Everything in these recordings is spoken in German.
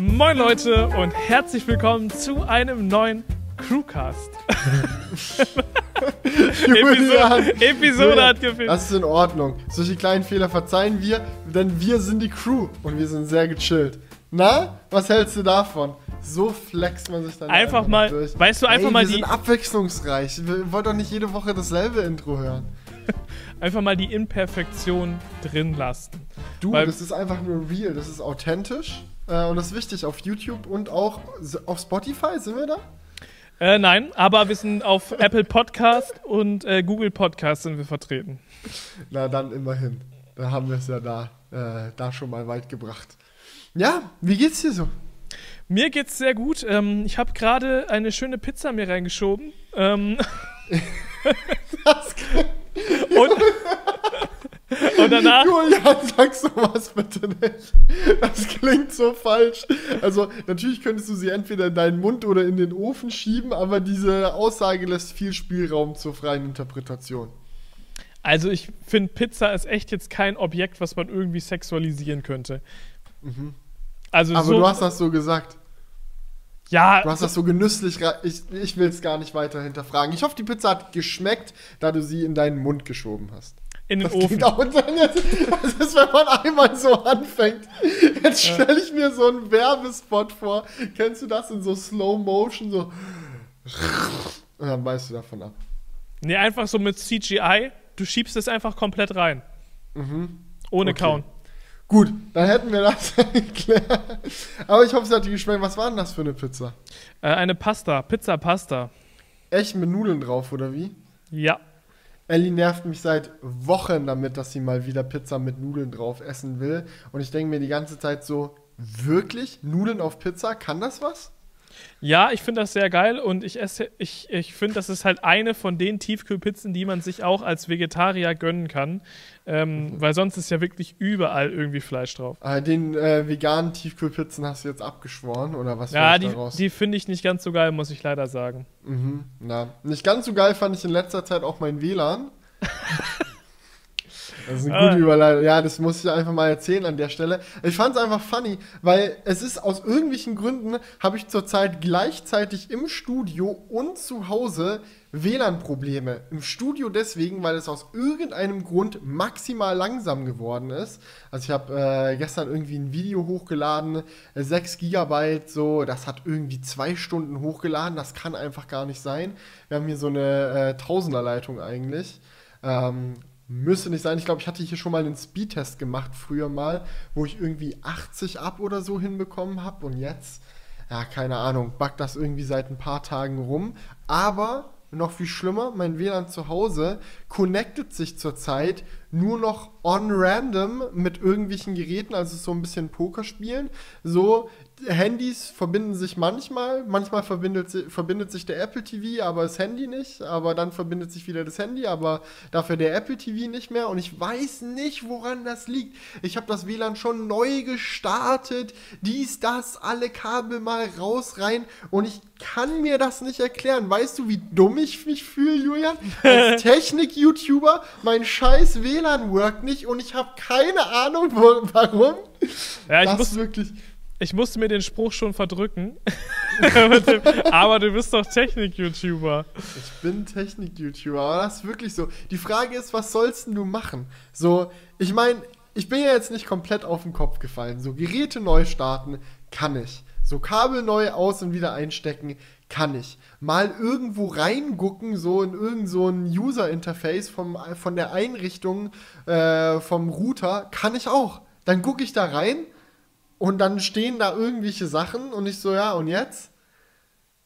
Moin Leute und herzlich willkommen zu einem neuen Crewcast. Episode, Episode Julian, hat gefehlt. Das ist in Ordnung. Solche kleinen Fehler verzeihen wir, denn wir sind die Crew und wir sind sehr gechillt. Na, was hältst du davon? So flext man sich dann Einfach mal- durch. weißt du, einfach Ey, mal wir die- sind abwechslungsreich. Wir wollen doch nicht jede Woche dasselbe Intro hören. Einfach mal die Imperfektion drin lassen. Du, Weil- das ist einfach nur real, das ist authentisch. Äh, und das ist wichtig auf YouTube und auch auf Spotify, sind wir da? Äh, nein, aber wir sind auf Apple Podcast und äh, Google Podcast sind wir vertreten. Na dann immerhin. Da haben wir es ja da, äh, da schon mal weit gebracht. Ja, wie geht's dir so? Mir geht's sehr gut. Ähm, ich habe gerade eine schöne Pizza mir reingeschoben. Ähm, Das und, und danach. Julian, sag sowas bitte nicht. Das klingt so falsch. Also, natürlich könntest du sie entweder in deinen Mund oder in den Ofen schieben, aber diese Aussage lässt viel Spielraum zur freien Interpretation. Also ich finde, Pizza ist echt jetzt kein Objekt, was man irgendwie sexualisieren könnte. Also Mhm. Aber so, du hast das so gesagt. ja, Du hast das so genüsslich. Ich, ich will es gar nicht weiter hinterfragen. Ich hoffe, die Pizza hat geschmeckt, da du sie in deinen Mund geschoben hast. In den Das Ofen. auch Das ist, wenn man einmal so anfängt. Jetzt stelle ich mir so einen Werbespot vor. Kennst du das in so Slow Motion? So. Und dann weißt du davon ab. Nee, einfach so mit CGI. Du schiebst es einfach komplett rein. Ohne Okay. Kauen. Gut, dann hätten wir das geklärt. Aber ich hoffe, es hat dir geschmeckt. Was war denn das für eine Pizza? Äh, eine Pasta, Pizza Pasta. Echt mit Nudeln drauf, oder wie? Ja. Ellie nervt mich seit Wochen damit, dass sie mal wieder Pizza mit Nudeln drauf essen will. Und ich denke mir die ganze Zeit so, wirklich? Nudeln auf Pizza? Kann das was? Ja, ich finde das sehr geil und ich esse, ich, ich finde, das ist halt eine von den Tiefkühlpizzen, die man sich auch als Vegetarier gönnen kann. Ähm, weil sonst ist ja wirklich überall irgendwie Fleisch drauf. Äh, den äh, veganen Tiefkühlpizzen hast du jetzt abgeschworen, oder was Ja, die, die finde ich nicht ganz so geil, muss ich leider sagen. Mhm, na. Nicht ganz so geil fand ich in letzter Zeit auch mein WLAN. Das ist eine Ah. gute Überleitung. Ja, das muss ich einfach mal erzählen an der Stelle. Ich fand es einfach funny, weil es ist aus irgendwelchen Gründen, habe ich zurzeit gleichzeitig im Studio und zu Hause WLAN-Probleme. Im Studio deswegen, weil es aus irgendeinem Grund maximal langsam geworden ist. Also ich habe äh, gestern irgendwie ein Video hochgeladen, äh, 6 Gigabyte, so, das hat irgendwie zwei Stunden hochgeladen. Das kann einfach gar nicht sein. Wir haben hier so eine äh, Tausenderleitung eigentlich. Ähm, müsste nicht sein. Ich glaube, ich hatte hier schon mal einen Speedtest gemacht früher mal, wo ich irgendwie 80 ab oder so hinbekommen habe. Und jetzt, ja, keine Ahnung, backt das irgendwie seit ein paar Tagen rum. Aber noch viel schlimmer, mein WLAN zu Hause connectet sich zurzeit nur noch on random mit irgendwelchen Geräten, also so ein bisschen Poker spielen. So, Handys verbinden sich manchmal, manchmal verbindet, verbindet sich der Apple TV, aber das Handy nicht, aber dann verbindet sich wieder das Handy, aber dafür der Apple TV nicht mehr und ich weiß nicht, woran das liegt. Ich habe das WLAN schon neu gestartet, dies, das, alle Kabel mal raus, rein und ich kann mir das nicht erklären. Weißt du, wie dumm ich mich fühle, Julian? Als Technik-YouTuber, mein scheiß WLAN workt nicht und ich habe keine Ahnung, warum. Ja, ich, das muss, wirklich... ich musste mir den Spruch schon verdrücken. Aber du bist doch Technik-YouTuber. Ich bin Technik-YouTuber, aber das ist wirklich so. Die Frage ist, was sollst du machen? So, ich meine, ich bin ja jetzt nicht komplett auf den Kopf gefallen. So, Geräte neu starten, kann ich. So, Kabel neu aus und wieder einstecken, kann ich. Mal irgendwo reingucken, so in irgend so User-Interface von der Einrichtung äh, vom Router, kann ich auch. Dann gucke ich da rein und dann stehen da irgendwelche Sachen und ich so, ja, und jetzt?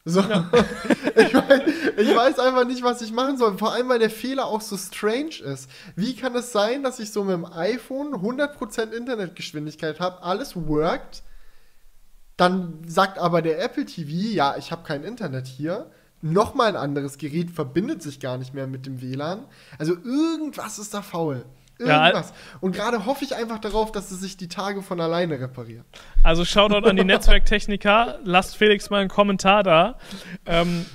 So, ich, weiß, ich weiß einfach nicht, was ich machen soll. Vor allem, weil der Fehler auch so strange ist. Wie kann es sein, dass ich so mit dem iPhone 100% Internetgeschwindigkeit habe, alles worked, dann sagt aber der Apple TV, ja, ich habe kein Internet hier. Nochmal ein anderes Gerät verbindet sich gar nicht mehr mit dem WLAN. Also irgendwas ist da faul. Ja, Irgendwas. Und gerade hoffe ich einfach darauf, dass es sich die Tage von alleine repariert. Also Shoutout an die Netzwerktechniker. Lasst Felix mal einen Kommentar da. Ähm,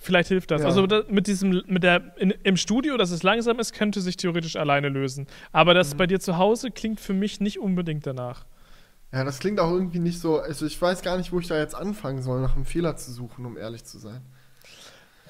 vielleicht hilft das. Ja. Also mit diesem, mit der in, im Studio, dass es langsam ist, könnte sich theoretisch alleine lösen. Aber Mhm. das bei dir zu Hause klingt für mich nicht unbedingt danach. Ja, das klingt auch irgendwie nicht so. Also ich weiß gar nicht, wo ich da jetzt anfangen soll, nach einem Fehler zu suchen, um ehrlich zu sein.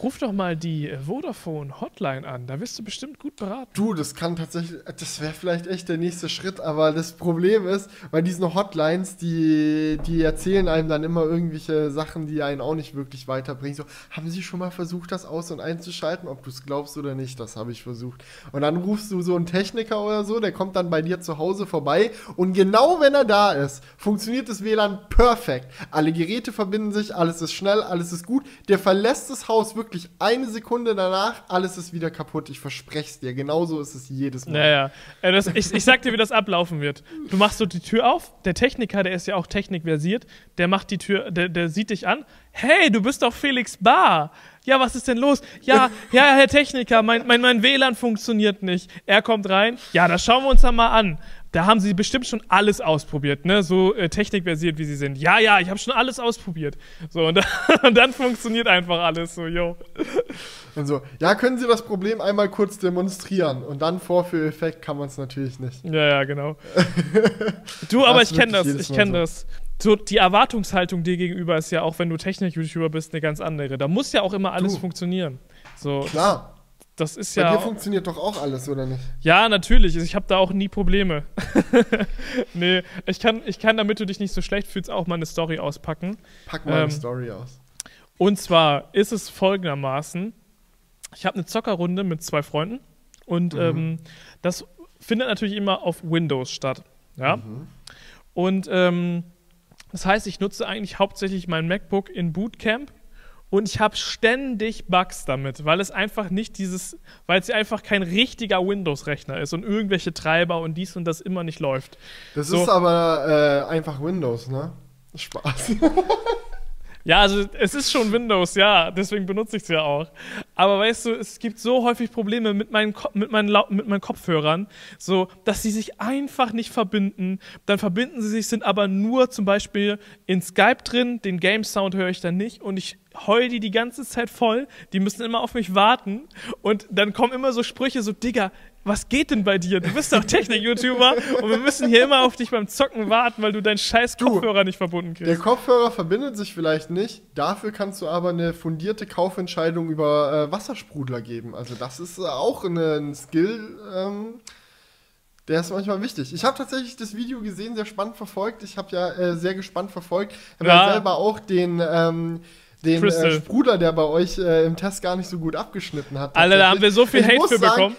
Ruf doch mal die äh, Vodafone Hotline an, da wirst du bestimmt gut beraten. Du, das kann tatsächlich, das wäre vielleicht echt der nächste Schritt, aber das Problem ist, bei diesen Hotlines, die, die erzählen einem dann immer irgendwelche Sachen, die einen auch nicht wirklich weiterbringen. So, haben Sie schon mal versucht, das aus- und einzuschalten, ob du es glaubst oder nicht? Das habe ich versucht. Und dann rufst du so einen Techniker oder so, der kommt dann bei dir zu Hause vorbei und genau wenn er da ist, funktioniert das WLAN perfekt. Alle Geräte verbinden sich, alles ist schnell, alles ist gut. Der verlässt das Haus wirklich eine Sekunde danach, alles ist wieder kaputt. Ich verspreche es dir. Genauso ist es jedes Mal. Naja, äh, das, ich, ich sag dir, wie das ablaufen wird. Du machst so die Tür auf, der Techniker, der ist ja auch technikversiert, der macht die Tür, der, der sieht dich an. Hey, du bist doch Felix Bar. Ja, was ist denn los? Ja, ja, Herr Techniker, mein, mein, mein WLAN funktioniert nicht. Er kommt rein. Ja, das schauen wir uns dann mal an. Da haben sie bestimmt schon alles ausprobiert, ne? So äh, technikversiert, wie sie sind. Ja, ja, ich habe schon alles ausprobiert. So, und dann, und dann funktioniert einfach alles so, yo. Und so, ja, können Sie das Problem einmal kurz demonstrieren? Und dann Vorführeffekt kann man es natürlich nicht. Ja, ja, genau. Du, aber Das ich kenne das, ich kenne so. das. So, die Erwartungshaltung dir gegenüber ist ja auch, wenn du Technik-YouTuber bist, eine ganz andere. Da muss ja auch immer alles Du. funktionieren. So, Klar, das ist bei ja. dir funktioniert doch auch alles, oder nicht? Ja, natürlich. Ich habe da auch nie Probleme. nee, ich kann, ich kann, damit du dich nicht so schlecht fühlst, auch mal eine Story auspacken. Pack mal eine Ähm, Story aus. Und zwar ist es folgendermaßen: Ich habe eine Zockerrunde mit zwei Freunden und Mhm. ähm, das findet natürlich immer auf Windows statt. Ja. Mhm. Und ähm, das heißt, ich nutze eigentlich hauptsächlich mein MacBook in Bootcamp und ich habe ständig Bugs damit, weil es einfach nicht dieses, weil es einfach kein richtiger Windows-Rechner ist und irgendwelche Treiber und dies und das immer nicht läuft. Das so. ist aber äh, einfach Windows, ne? Spaß. Ja, also es ist schon Windows, ja, deswegen benutze ich es ja auch. Aber weißt du, es gibt so häufig Probleme mit meinen, mit meinen, mit meinen Kopfhörern, so, dass sie sich einfach nicht verbinden. Dann verbinden sie sich, sind aber nur zum Beispiel in Skype drin, den Game-Sound höre ich dann nicht und ich heul die die ganze Zeit voll. Die müssen immer auf mich warten und dann kommen immer so Sprüche, so, Digga, was geht denn bei dir? Du bist doch Technik-YouTuber und wir müssen hier immer auf dich beim Zocken warten, weil du deinen scheiß Du, Kopfhörer nicht verbunden kriegst. Der Kopfhörer verbindet sich vielleicht nicht, dafür kannst du aber eine fundierte Kaufentscheidung über äh, Wassersprudler geben. Also das ist äh, auch eine, ein Skill, ähm, der ist manchmal wichtig. Ich habe tatsächlich das Video gesehen, sehr spannend verfolgt. Ich habe ja äh, sehr gespannt verfolgt. Ich habe ja. Ja. selber auch den, ähm, den äh, Sprudler, der bei euch äh, im Test gar nicht so gut abgeschnitten hat. Alter, da haben wir so viel Ich Hate für sagen, bekommen.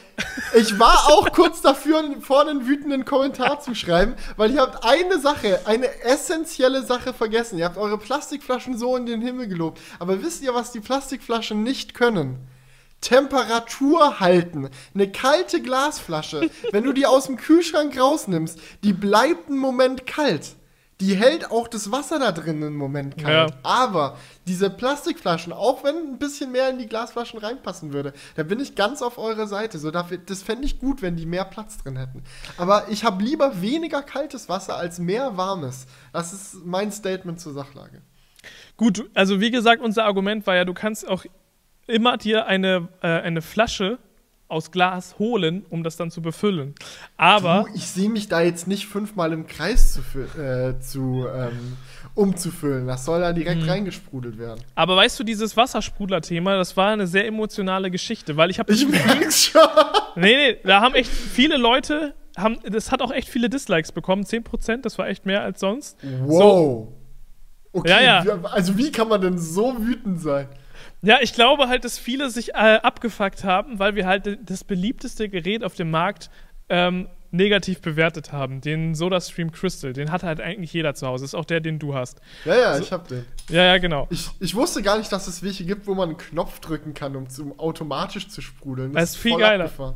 Ich war auch kurz dafür, vorne einen wütenden Kommentar zu schreiben, weil ihr habt eine Sache, eine essentielle Sache vergessen. Ihr habt eure Plastikflaschen so in den Himmel gelobt. Aber wisst ihr, was die Plastikflaschen nicht können? Temperatur halten. Eine kalte Glasflasche, wenn du die aus dem Kühlschrank rausnimmst, die bleibt einen Moment kalt. Die hält auch das Wasser da drin einen Moment kalt. Ja. Aber diese Plastikflaschen, auch wenn ein bisschen mehr in die Glasflaschen reinpassen würde, da bin ich ganz auf eurer Seite. So, dafür, das fände ich gut, wenn die mehr Platz drin hätten. Aber ich habe lieber weniger kaltes Wasser als mehr warmes. Das ist mein Statement zur Sachlage. Gut, also wie gesagt, unser Argument war ja, du kannst auch immer dir eine, äh, eine Flasche aus Glas holen, um das dann zu befüllen. Aber Du, ich sehe mich da jetzt nicht fünfmal im Kreis zu, äh, zu ähm, umzufüllen. Das soll da Mhm. direkt reingesprudelt werden. Aber weißt du, dieses Wassersprudler-Thema, das war eine sehr emotionale Geschichte, weil ich habe Ich merk's schon. Nee, nee, da haben echt viele Leute, haben, das hat auch echt viele Dislikes bekommen, 10%, das war echt mehr als sonst. Wow. Okay, Ja, ja. also wie kann man denn so wütend sein? Ja, ich glaube halt, dass viele sich äh, abgefuckt haben, weil wir halt das beliebteste Gerät auf dem Markt ähm, negativ bewertet haben. Den SodaStream Crystal, den hat halt eigentlich jeder zu Hause. Ist auch der, den du hast. Ja, ja, ich hab den. Ja, ja, genau. Ich, ich wusste gar nicht, dass es welche gibt, wo man einen Knopf drücken kann, um zum automatisch zu sprudeln. Das ist viel voll geiler. abgefahren.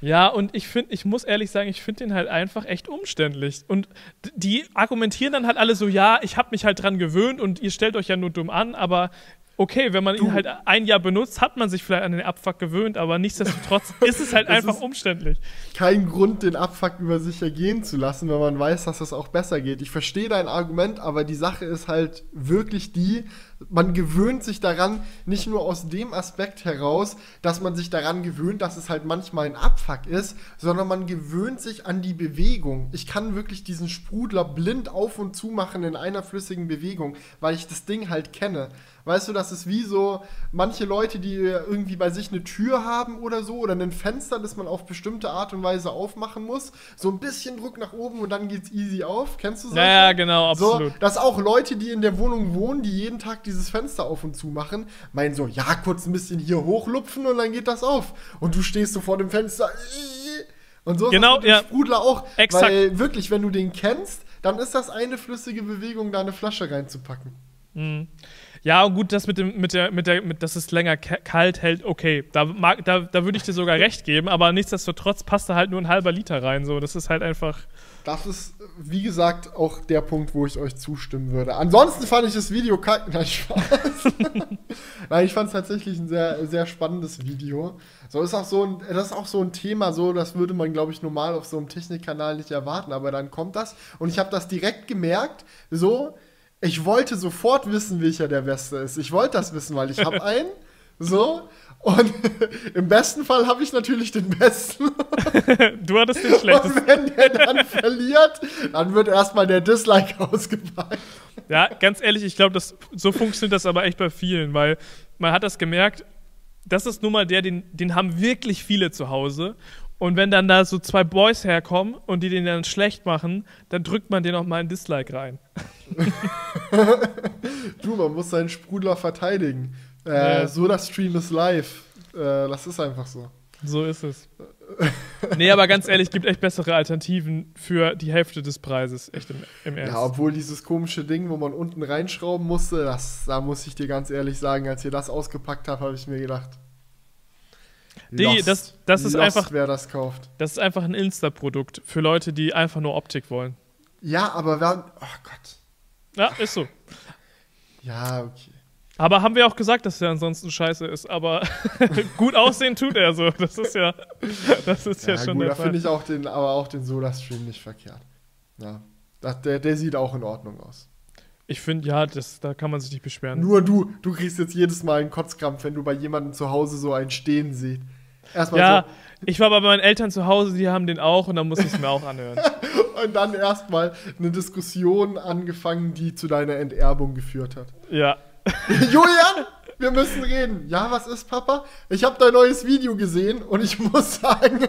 Ja, und ich finde, ich muss ehrlich sagen, ich finde den halt einfach echt umständlich. Und die argumentieren dann halt alle so, ja, ich habe mich halt dran gewöhnt und ihr stellt euch ja nur dumm an, aber okay, wenn man Du- ihn halt ein Jahr benutzt, hat man sich vielleicht an den Abfuck gewöhnt, aber nichtsdestotrotz ist es halt Das einfach ist- umständlich. kein Grund, den Abfuck über sich ergehen zu lassen, wenn man weiß, dass es auch besser geht. Ich verstehe dein Argument, aber die Sache ist halt wirklich die, man gewöhnt sich daran, nicht nur aus dem Aspekt heraus, dass man sich daran gewöhnt, dass es halt manchmal ein Abfuck ist, sondern man gewöhnt sich an die Bewegung. Ich kann wirklich diesen Sprudler blind auf und zu machen in einer flüssigen Bewegung, weil ich das Ding halt kenne. Weißt du, das ist wie so manche Leute, die irgendwie bei sich eine Tür haben oder so oder ein Fenster, das man auf bestimmte Art und Weise aufmachen muss. So ein bisschen Druck nach oben und dann geht's easy auf. Kennst du solche? Ja, ja, genau, So, absolut. dass auch Leute, die in der Wohnung wohnen, die jeden Tag dieses Fenster auf und zu machen, meinen so, ja, kurz ein bisschen hier hochlupfen und dann geht das auf. Und du stehst so vor dem Fenster. Und so ist Genau, das mit ja. Sprudler auch. Exakt. Weil wirklich, wenn du den kennst, dann ist das eine flüssige Bewegung, da eine Flasche reinzupacken. Ja, und gut, das mit dem, mit der, mit der, mit, dass es länger ka- kalt hält, okay. Da, mag, da, da würde ich dir sogar recht geben, aber nichtsdestotrotz passt da halt nur ein halber Liter rein. So, das ist halt einfach. Das ist, wie gesagt, auch der Punkt, wo ich euch zustimmen würde. Ansonsten fand ich das Video kacke. Nein, Spaß. Nein, ich fand es tatsächlich ein sehr, sehr spannendes Video. So ist auch so ein, das ist auch so ein Thema, so, das würde man, glaube ich, normal auf so einem Technikkanal nicht erwarten, aber dann kommt das. Und ich habe das direkt gemerkt, so, ich wollte sofort wissen, welcher der Beste ist. Ich wollte das wissen, weil ich habe einen. So. Und im besten Fall habe ich natürlich den Besten. Du hattest den schlechtesten. Und wenn der dann verliert, dann wird erstmal der Dislike ausgepackt. Ja, ganz ehrlich, ich glaube, so funktioniert das aber echt bei vielen, weil man hat das gemerkt, das ist nun mal der, den, den haben wirklich viele zu Hause. Und wenn dann da so zwei Boys herkommen und die den dann schlecht machen, dann drückt man den auch mal ein Dislike rein. Du, man muss seinen Sprudler verteidigen. Äh, Ja. So, das Stream ist live. Äh, das ist einfach so. So ist es. nee, aber ganz ehrlich, gibt echt bessere Alternativen für die Hälfte des Preises. Echt im, im Ernst. Ja, obwohl dieses komische Ding, wo man unten reinschrauben musste, das, da muss ich dir ganz ehrlich sagen, als ihr das ausgepackt habt, habe ich mir gedacht. Digi, das- das ist einfach- wer das kauft. Das ist einfach ein Insta-Produkt für Leute, die einfach nur Optik wollen. Ja, aber wer. Oh Gott. Ja, ist so. Ja, okay. Aber haben wir auch gesagt, dass er ansonsten scheiße ist. Aber gut aussehen tut er so. Das ist ja, das ist ja, Ja, schon gut, da finde ich auch den, aber auch den Soda-Stream nicht verkehrt. Ja. Der, der sieht auch in Ordnung aus. Ich finde, ja, das, da kann man sich nicht beschweren. Nur du, du kriegst jetzt jedes Mal einen Kotzkrampf, wenn du bei jemandem zu Hause so einen stehen siehst. Erstmal ja, ich war bei meinen Eltern zu Hause, die haben den auch und dann muss ich es mir auch anhören. Und dann erstmal eine Diskussion angefangen, die zu deiner Enterbung geführt hat. Ja. Julian, wir müssen reden. Ja, was ist, Papa? Ich habe dein neues Video gesehen und ich muss sagen,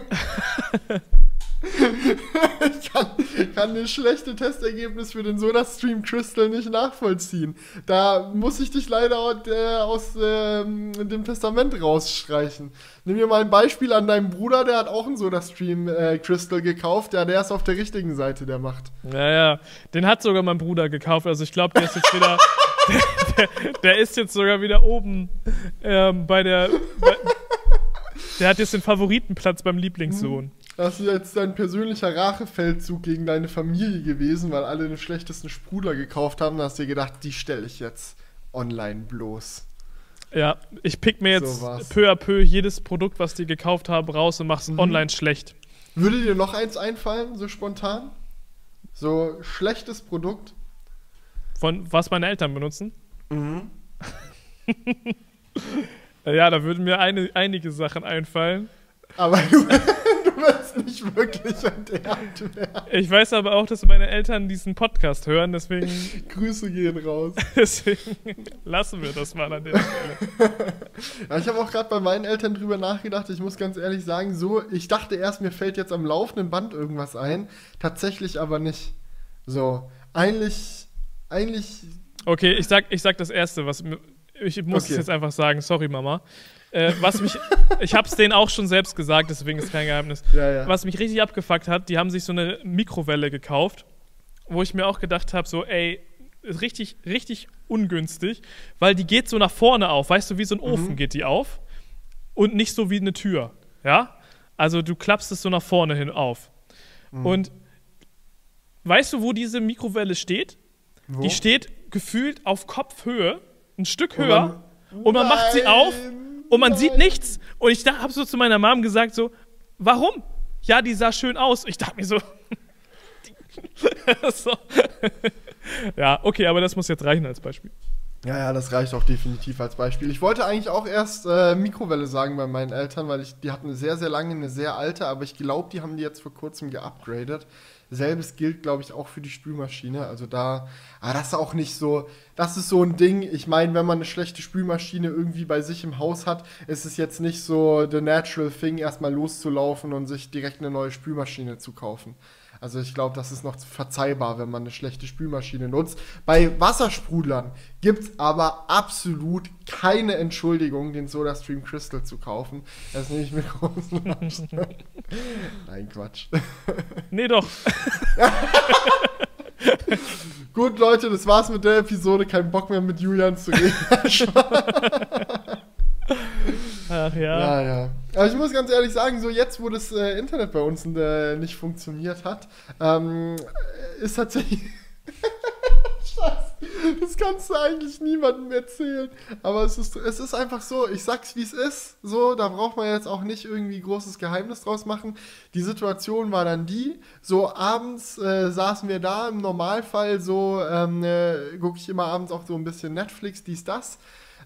ich kann, kann das schlechte Testergebnis für den Soda-Stream Crystal nicht nachvollziehen. Da muss ich dich leider aus, äh, ähm, dem Testament rausstreichen. Nimm mir mal ein Beispiel an deinem Bruder, der hat auch einen Soda-Stream äh, Crystal gekauft. Ja, der ist auf der richtigen Seite der Macht. Ja, ja. Den hat sogar mein Bruder gekauft. Also ich glaube, der ist jetzt wieder. der, der, der ist jetzt sogar wieder oben ähm, bei der. Bei, der hat jetzt den Favoritenplatz beim Lieblingssohn. Das ist jetzt dein persönlicher Rachefeldzug gegen deine Familie gewesen, weil alle den schlechtesten Sprudler gekauft haben. Da hast du dir gedacht, die stelle ich jetzt online bloß. Ja, ich pick mir jetzt So peu à peu jedes Produkt, was die gekauft haben, raus und mach's online schlecht. Würde dir noch eins einfallen, so spontan? So schlechtes Produkt? Von was meine Eltern benutzen? Mhm. Ja, da würden mir eine, einige Sachen einfallen. Aber du, wirst nicht wirklich enterbt werden. Ich weiß aber auch, dass meine Eltern diesen Podcast hören, deswegen, Grüße gehen raus. deswegen lassen wir das mal an der Stelle. Ja, ich habe auch gerade bei meinen Eltern drüber nachgedacht. Ich muss ganz ehrlich sagen, so, ich dachte erst, mir fällt jetzt am laufenden Band irgendwas ein. Tatsächlich aber nicht. So, eigentlich, eigentlich Okay, ich sag, ich sag das Erste, was ich muss Okay. es jetzt einfach sagen, sorry Mama. Äh, was mich, ich hab's denen auch schon selbst gesagt, deswegen ist kein Geheimnis. Ja, ja. Was mich richtig abgefuckt hat, die haben sich so eine Mikrowelle gekauft, wo ich mir auch gedacht habe, so ey, ist richtig, richtig ungünstig, weil die geht so nach vorne auf, weißt du, wie so ein Ofen geht die auf und nicht so wie eine Tür, ja? Also du klappst es so nach vorne hin auf. Und weißt du, wo diese Mikrowelle steht? Wo? Die steht gefühlt auf Kopfhöhe, ein Stück Und höher. dann Und man macht sie auf und man sieht nichts. Und ich habe so zu meiner Mom gesagt, so, warum? Ja, die sah schön aus. Ich dachte mir so. so. ja, okay, aber das muss jetzt reichen als Beispiel. Ja, ja, das reicht auch definitiv als Beispiel. Ich wollte eigentlich auch erst äh, Mikrowelle sagen bei meinen Eltern, weil ich, die hatten sehr, sehr lange eine sehr alte, aber ich glaube, die haben die jetzt vor kurzem geupgradet. Selbes gilt, glaube ich, auch für die Spülmaschine. Also da, aber das ist auch nicht so, das ist so ein Ding. Ich meine, wenn man eine schlechte Spülmaschine irgendwie bei sich im Haus hat, ist es jetzt nicht so the natural thing, erstmal loszulaufen und sich direkt eine neue Spülmaschine zu kaufen. Also ich glaube, das ist noch verzeihbar, wenn man eine schlechte Spülmaschine nutzt. Bei Wassersprudlern gibt es aber absolut keine Entschuldigung, den SodaStream Crystal zu kaufen. Das nehme ich mit großen Abstand. Nein, Quatsch. Nee, doch. Gut, Leute, das war's mit der Episode. Kein Bock mehr mit Julian zu reden. Ach ja. Ja, ja. Aber ich muss ganz ehrlich sagen, so jetzt, wo das äh, Internet bei uns äh, nicht funktioniert hat, ähm, ist tatsächlich. Scheiße. Das kannst du eigentlich niemandem erzählen. Aber es ist, es ist einfach so, ich sag's wie es ist. So, da braucht man jetzt auch nicht irgendwie großes Geheimnis draus machen. Die Situation war dann die, so abends äh, saßen wir da, im Normalfall so, ähm, äh, gucke ich immer abends auch so ein bisschen Netflix, dies, das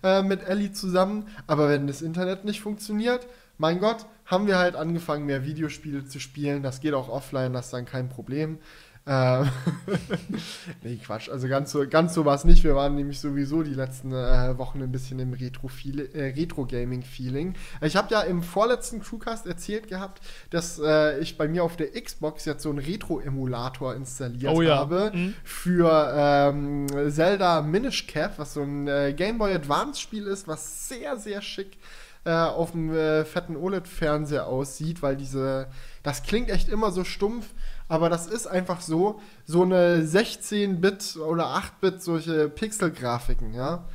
äh, mit Ellie zusammen. Aber wenn das Internet nicht funktioniert, mein Gott, haben wir halt angefangen, mehr Videospiele zu spielen. Das geht auch offline, das ist dann kein Problem. Ähm nee, Quatsch. Also ganz so, ganz so war es nicht. Wir waren nämlich sowieso die letzten äh, Wochen ein bisschen im Retro-Gaming-Feeling. Äh, Retro ich habe ja im vorletzten Crewcast erzählt gehabt, dass äh, ich bei mir auf der Xbox jetzt so einen Retro-Emulator installiert Oh ja. habe Mhm. für ähm, Zelda Minish Cap, was so ein äh, Game Boy Advance Spiel ist, was sehr, sehr schick äh, auf dem äh, fetten OLED-Fernseher aussieht, weil diese, das klingt echt immer so stumpf, aber das ist einfach so, so eine 16-Bit oder 8-Bit solche Pixel-Grafiken, ja.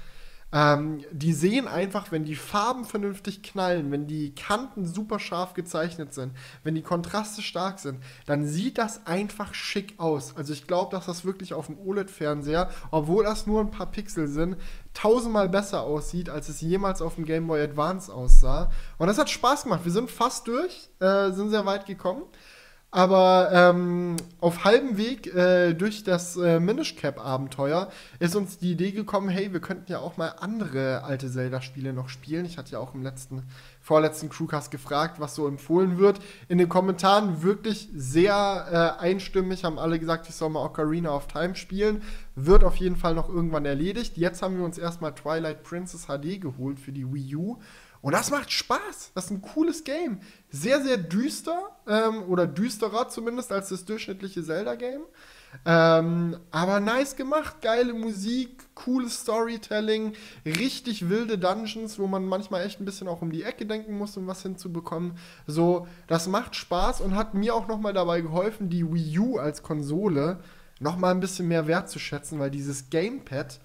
Ähm, die sehen einfach, wenn die Farben vernünftig knallen, wenn die Kanten super scharf gezeichnet sind, wenn die Kontraste stark sind, dann sieht das einfach schick aus. Also ich glaube, dass das wirklich auf dem OLED-Fernseher, obwohl das nur ein paar Pixel sind, tausendmal besser aussieht, als es jemals auf dem Game Boy Advance aussah. Und das hat Spaß gemacht. Wir sind fast durch, äh, sind sehr weit gekommen. Aber ähm, auf halbem Weg äh, durch das äh, Minish Cap Abenteuer ist uns die Idee gekommen, hey, wir könnten ja auch mal andere alte Zelda-Spiele noch spielen. Ich hatte ja auch im letzten, vorletzten Crewcast gefragt, was so empfohlen wird. In den Kommentaren wirklich sehr äh, einstimmig haben alle gesagt, ich soll mal Ocarina of Time spielen. Wird auf jeden Fall noch irgendwann erledigt. Jetzt haben wir uns erstmal Twilight Princess HD geholt für die Wii U. Und das macht Spaß. Das ist ein cooles Game. Sehr, sehr düster ähm, oder düsterer zumindest als das durchschnittliche Zelda-Game. Ähm, aber nice gemacht, geile Musik, cooles Storytelling, richtig wilde Dungeons, wo man manchmal echt ein bisschen auch um die Ecke denken muss, um was hinzubekommen. So, das macht Spaß und hat mir auch nochmal dabei geholfen, die Wii U als Konsole nochmal ein bisschen mehr wertzuschätzen, weil dieses Gamepad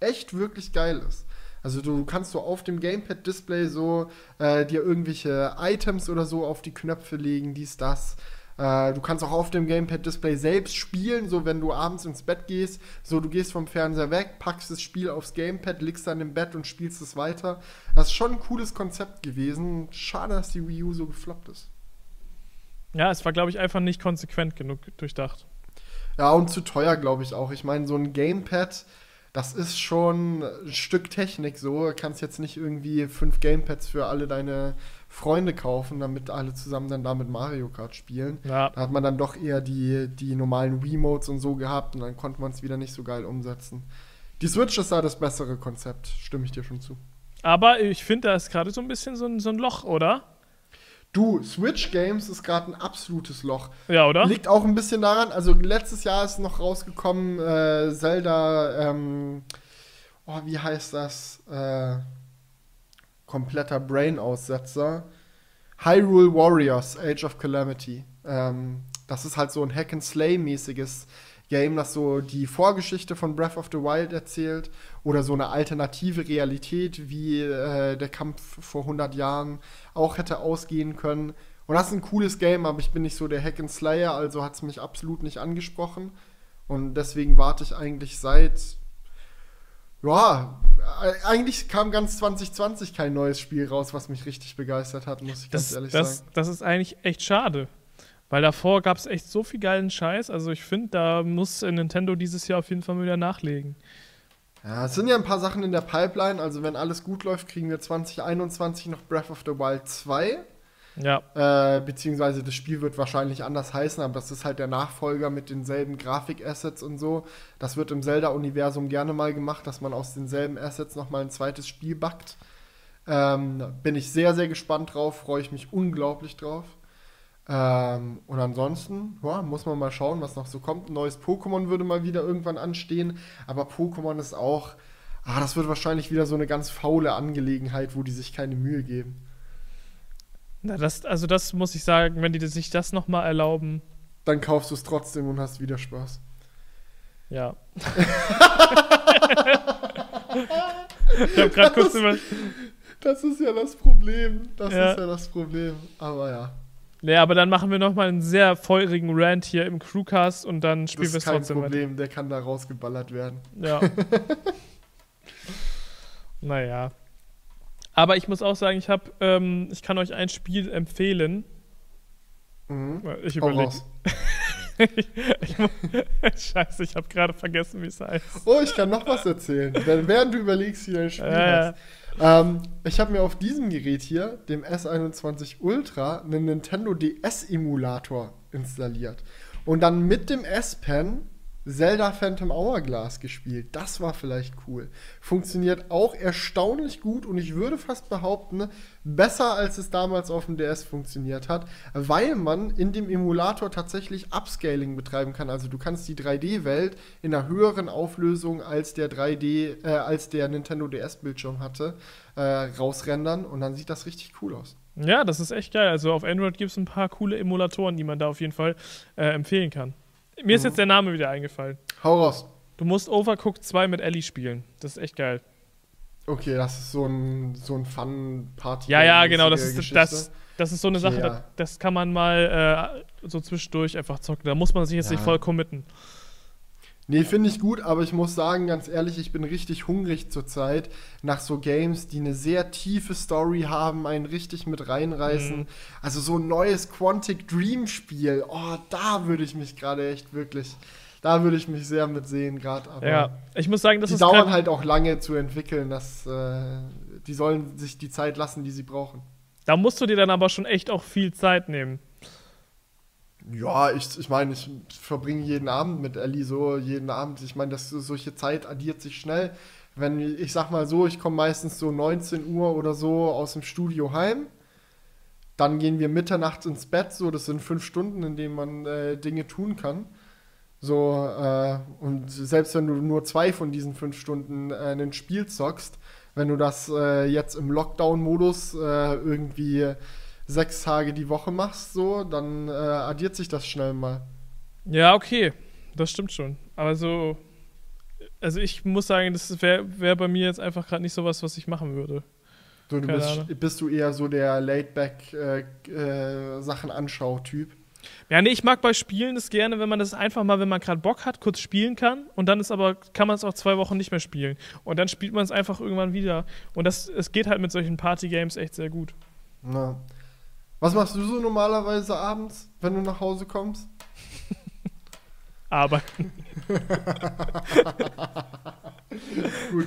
echt wirklich geil ist. Also du kannst so auf dem Gamepad-Display so äh, dir irgendwelche Items oder so auf die Knöpfe legen, dies, das. Äh, du kannst auch auf dem Gamepad-Display selbst spielen, so wenn du abends ins Bett gehst. So, du gehst vom Fernseher weg, packst das Spiel aufs Gamepad, liegst dann im Bett und spielst es weiter. Das ist schon ein cooles Konzept gewesen. Schade, dass die Wii U so gefloppt ist. Ja, es war, glaube ich, einfach nicht konsequent genug durchdacht. Ja, und zu teuer, glaube ich auch. Ich meine, so ein Gamepad, das ist schon ein Stück Technik so. Du kannst jetzt nicht irgendwie fünf Gamepads für alle deine Freunde kaufen, damit alle zusammen dann damit Mario Kart spielen. Ja. Da hat man dann doch eher die, die normalen Wiimotes und so gehabt und dann konnte man es wieder nicht so geil umsetzen. Die Switch ist da das bessere Konzept, stimme ich dir schon zu. Aber ich finde, da ist gerade so ein bisschen so ein, so ein Loch, oder? Du, Switch Games ist gerade ein absolutes Loch. Ja, oder? Liegt auch ein bisschen daran, also letztes Jahr ist noch rausgekommen, äh, Zelda, ähm, oh, wie heißt das? Äh, kompletter Brain-Aussetzer. Hyrule Warriors, Age of Calamity. Ähm, das ist halt so ein Hack-and-Slay-mäßiges Game, das so die Vorgeschichte von Breath of the Wild erzählt oder so eine alternative Realität, wie äh, der Kampf vor 100 Jahren auch hätte ausgehen können. Und das ist ein cooles Game, aber ich bin nicht so der Hack and Slayer, also hat es mich absolut nicht angesprochen. Und deswegen warte ich eigentlich seit Ja, eigentlich kam ganz 2020 kein neues Spiel raus, was mich richtig begeistert hat, muss ich ganz Das, ehrlich das, sagen. das ist eigentlich echt schade. Weil davor gab es echt so viel geilen Scheiß. Also ich finde, da muss Nintendo dieses Jahr auf jeden Fall mal wieder nachlegen. Ja, es sind ja ein paar Sachen in der Pipeline. Also, wenn alles gut läuft, kriegen wir 2021 noch Breath of the Wild 2. Ja, Äh, beziehungsweise das Spiel wird wahrscheinlich anders heißen, aber das ist halt der Nachfolger mit denselben Grafikassets und so. Das wird im Zelda-Universum gerne mal gemacht, dass man aus denselben Assets nochmal ein zweites Spiel backt. Ähm, bin ich sehr, sehr gespannt drauf, freue ich mich unglaublich drauf. Ähm, und ansonsten, ja, muss man mal schauen, was noch so kommt. Ein neues Pokémon würde mal wieder irgendwann anstehen, aber Pokémon ist auch, ah, das wird wahrscheinlich wieder so eine ganz faule Angelegenheit, wo die sich keine Mühe geben. Na, das, also das muss ich sagen, wenn die sich das nochmal erlauben, Dann kaufst du es trotzdem und hast wieder Spaß. ja. ich habe gerade kurz über. Das ist ja das Problem. Das Ja. ist ja das Problem. Aber ja, Nee, aber dann machen wir nochmal einen sehr feurigen Rant hier im Crewcast und dann das spielen wir es ist kein trotzdem weiter. Problem. Der kann da rausgeballert werden. Ja. naja. Aber ich muss auch sagen, ich habe, ähm, ich kann euch ein Spiel empfehlen. Mhm. Ich überlege. ich mu- Scheiße, ich habe gerade vergessen, wie es heißt. Oh, ich kann noch was erzählen. Während du überlegst, wie dein Spiel Äh, heißt. Ähm, ich habe mir auf diesem Gerät hier, dem S21 Ultra, einen Nintendo DS-Emulator installiert. Und dann mit dem S-Pen Zelda Phantom Hourglass gespielt. Das war vielleicht cool. Funktioniert auch erstaunlich gut und ich würde fast behaupten, besser als es damals auf dem DS funktioniert hat, weil man in dem Emulator tatsächlich Upscaling betreiben kann. Also du kannst die 3D-Welt in einer höheren Auflösung als der 3D, äh, als der Nintendo DS-Bildschirm hatte, äh, rausrendern und dann sieht das richtig cool aus. ja, das ist echt geil. Also auf Android gibt es ein paar coole Emulatoren, die man da auf jeden Fall äh, empfehlen kann. Mir ist Mhm. jetzt der Name wieder eingefallen. Hau raus. Du musst Overcooked 2 mit Ellie spielen. Das ist echt geil. Okay, das ist so ein, so ein Fun-Party. Ja, ja, genau. Das ist, Geschichte. das, das ist so eine Okay, Sache, ja. das, das kann man mal äh, so zwischendurch einfach zocken. Da muss man sich jetzt Ja. nicht voll committen. Nee, finde ich gut, aber ich muss sagen, ganz ehrlich, ich bin richtig hungrig zurzeit nach so Games, die eine sehr tiefe Story haben, einen richtig mit reinreißen. Mhm. Also so ein neues Quantic Dream Spiel, oh, da würde ich mich gerade echt wirklich, da würde ich mich sehr mit sehen gerade. Aber Ja, ich muss sagen, das die ist dauern halt auch lange zu entwickeln, dass äh, die sollen sich die Zeit lassen, die sie brauchen. Da musst du dir dann aber schon echt auch viel Zeit nehmen. Ja, ich, ich meine, ich verbringe jeden Abend mit Ellie so, jeden Abend. Ich meine, das, solche Zeit addiert sich schnell. Wenn, ich sag mal so, ich komme meistens so 19 Uhr oder so aus dem Studio heim. Dann gehen wir mitternachts ins Bett, so, das sind fünf Stunden, in denen man äh, Dinge tun kann. So, äh, und selbst wenn du nur zwei von diesen fünf Stunden äh, ein Spiel zockst, wenn du das äh, jetzt im Lockdown-Modus äh, irgendwie sechs Tage die Woche machst, so, dann äh, addiert sich das schnell mal. Ja, okay. Das stimmt schon. Aber so. Also ich muss sagen, das wäre wär bei mir jetzt einfach gerade nicht sowas, was ich machen würde. So, du bist, bist du eher so der Laidback äh, äh, Sachen anschau Typ. Ja, nee, ich mag bei Spielen es gerne, wenn man das einfach mal, wenn man gerade Bock hat, kurz spielen kann und dann ist aber, kann man es auch zwei Wochen nicht mehr spielen. Und dann spielt man es einfach irgendwann wieder. Und das, es geht halt mit solchen Party-Games echt sehr gut. Na. Was machst du so normalerweise abends, wenn du nach Hause kommst? Aber Gut.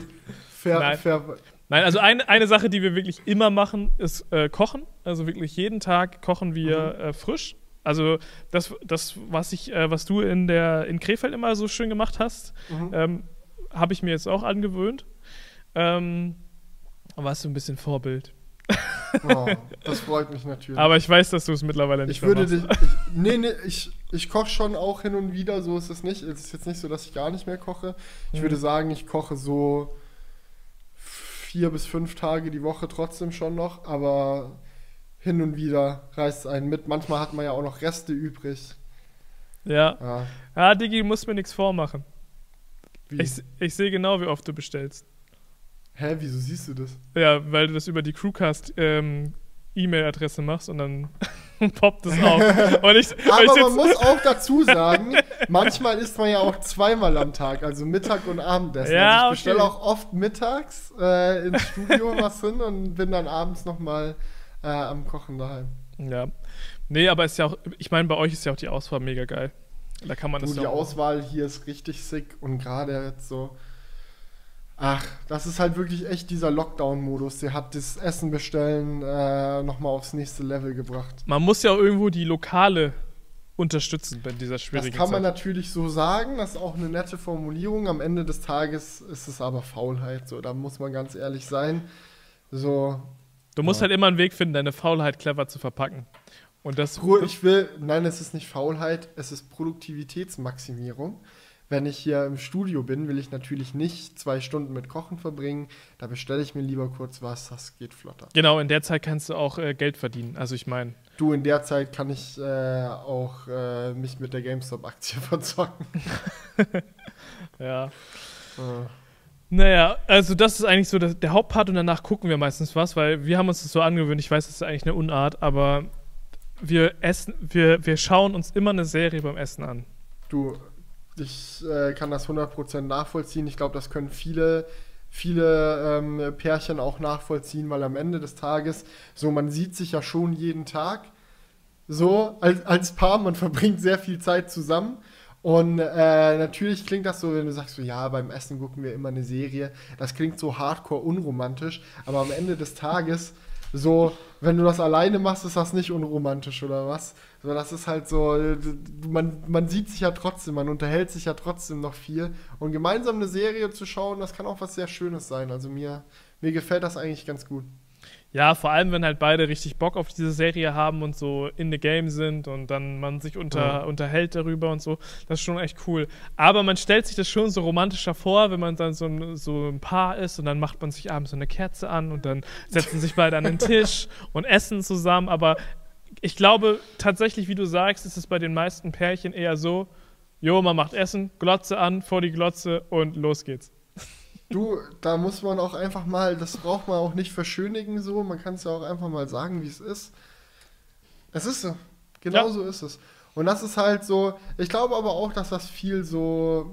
Fair, Nein. fair. Nein, also eine, eine Sache, die wir wirklich immer machen, ist äh, kochen. Also wirklich jeden Tag kochen wir äh, frisch. Also das, das was ich, äh, was du in der in Krefeld immer so schön gemacht hast, Mhm. ähm, habe ich mir jetzt auch angewöhnt. Ähm, warst du ein bisschen Vorbild. Oh, das freut mich natürlich. Aber ich weiß, dass du es mittlerweile nicht ich mehr würde dich. Ich, nee, nee, ich, ich koche schon auch hin und wieder, so ist es nicht. Es ist jetzt nicht so, dass ich gar nicht mehr koche. Ich Mhm. würde sagen, ich koche so vier bis fünf Tage die Woche trotzdem schon noch, aber hin und wieder reißt es einen mit. Manchmal hat man ja auch noch Reste übrig. Ja. Ja, Ja, Digi, du musst mir nichts vormachen. wie? Ich, ich sehe genau, wie oft du bestellst. Hä, wieso siehst du das? Ja, weil du das über die Crewcast ähm, E-Mail-Adresse machst und dann poppt es auf. Ich, Aber ich man muss auch dazu sagen, manchmal isst man ja auch zweimal am Tag, also Mittag und Abendessen. Ja, also ich bestelle okay. auch oft mittags äh, ins Studio was hin und bin dann abends nochmal äh, am Kochen daheim. Ja. Nee, aber ist ja auch, ich meine, bei euch ist ja auch die Auswahl mega geil. Da kann man Du, das die ja auch. Auswahl hier ist richtig sick und gerade jetzt so. Ach, das ist halt wirklich echt dieser Lockdown-Modus. Der hat das Essen bestellen äh, nochmal aufs nächste Level gebracht. Man muss ja auch irgendwo die Lokale unterstützen bei dieser Das schwierigen kann man Zeit. natürlich so sagen, das ist auch eine nette Formulierung. Am Ende des Tages ist es aber Faulheit, so, da muss man ganz ehrlich sein. So, Du musst Ja. halt immer einen Weg finden, deine Faulheit clever zu verpacken. Und das. Pro- ich will, nein, es ist nicht Faulheit, es ist Produktivitätsmaximierung. Wenn ich hier im Studio bin, will ich natürlich nicht zwei Stunden mit Kochen verbringen. Da bestelle ich mir lieber kurz was, das geht flotter. Genau, in der Zeit kannst du auch äh, Geld verdienen. Also ich meine, Du, in der Zeit kann ich äh, auch äh, mich mit der GameStop-Aktie verzocken. ja. Naja, also das ist eigentlich so das, der Hauptpart und danach gucken wir meistens was, weil wir haben uns das so angewöhnt. Ich weiß, das ist eigentlich eine Unart, aber wir essen, wir, wir schauen uns immer eine Serie beim Essen an. Du, ich äh, kann das 100% nachvollziehen. Ich glaube, das können viele, viele ähm, Pärchen auch nachvollziehen, weil am Ende des Tages, so man sieht sich ja schon jeden Tag. So, als, als Paar, man verbringt sehr viel Zeit zusammen. Und äh, natürlich klingt das so, wenn du sagst, so, ja, beim Essen gucken wir immer eine Serie. Das klingt so hardcore unromantisch, aber am Ende des Tages, so, wenn du das alleine machst, ist das nicht unromantisch oder was? So, das ist halt so, man, man sieht sich ja trotzdem, man unterhält sich ja trotzdem noch viel. Und gemeinsam eine Serie zu schauen, das kann auch was sehr Schönes sein. Also mir, mir gefällt das eigentlich ganz gut. Ja, vor allem, wenn halt beide richtig Bock auf diese Serie haben und so in the game sind und dann man sich unter, Ja. unterhält darüber und so. Das ist schon echt cool. Aber man stellt sich das schon so romantischer vor, wenn man dann so ein, so ein Paar ist und dann macht man sich abends so eine Kerze an und dann setzen sich beide an den Tisch und essen zusammen. Aber ich glaube tatsächlich, wie du sagst, ist es bei den meisten Pärchen eher so, jo, man macht Essen, Glotze an, vor die Glotze und los geht's. Du, da muss man auch einfach mal, das braucht man auch nicht verschönigen so, man kann es ja auch einfach mal sagen, wie es ist. Es ist so. Genau Ja. so ist es. Und das ist halt so, ich glaube aber auch, dass das viel so,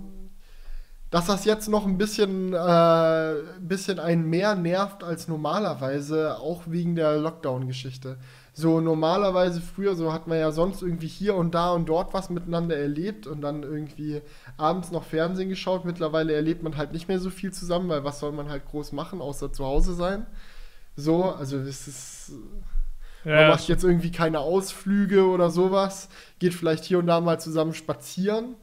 dass das jetzt noch ein bisschen, äh, ein bisschen einen mehr nervt als normalerweise, auch wegen der Lockdown-Geschichte. So normalerweise früher, so hat man ja sonst irgendwie hier und da und dort was miteinander erlebt und dann irgendwie abends noch Fernsehen geschaut. Mittlerweile erlebt man halt nicht mehr so viel zusammen, weil was soll man halt groß machen, außer zu Hause sein. So, also es ist, man macht jetzt irgendwie keine Ausflüge oder sowas, geht vielleicht hier und da mal zusammen spazieren.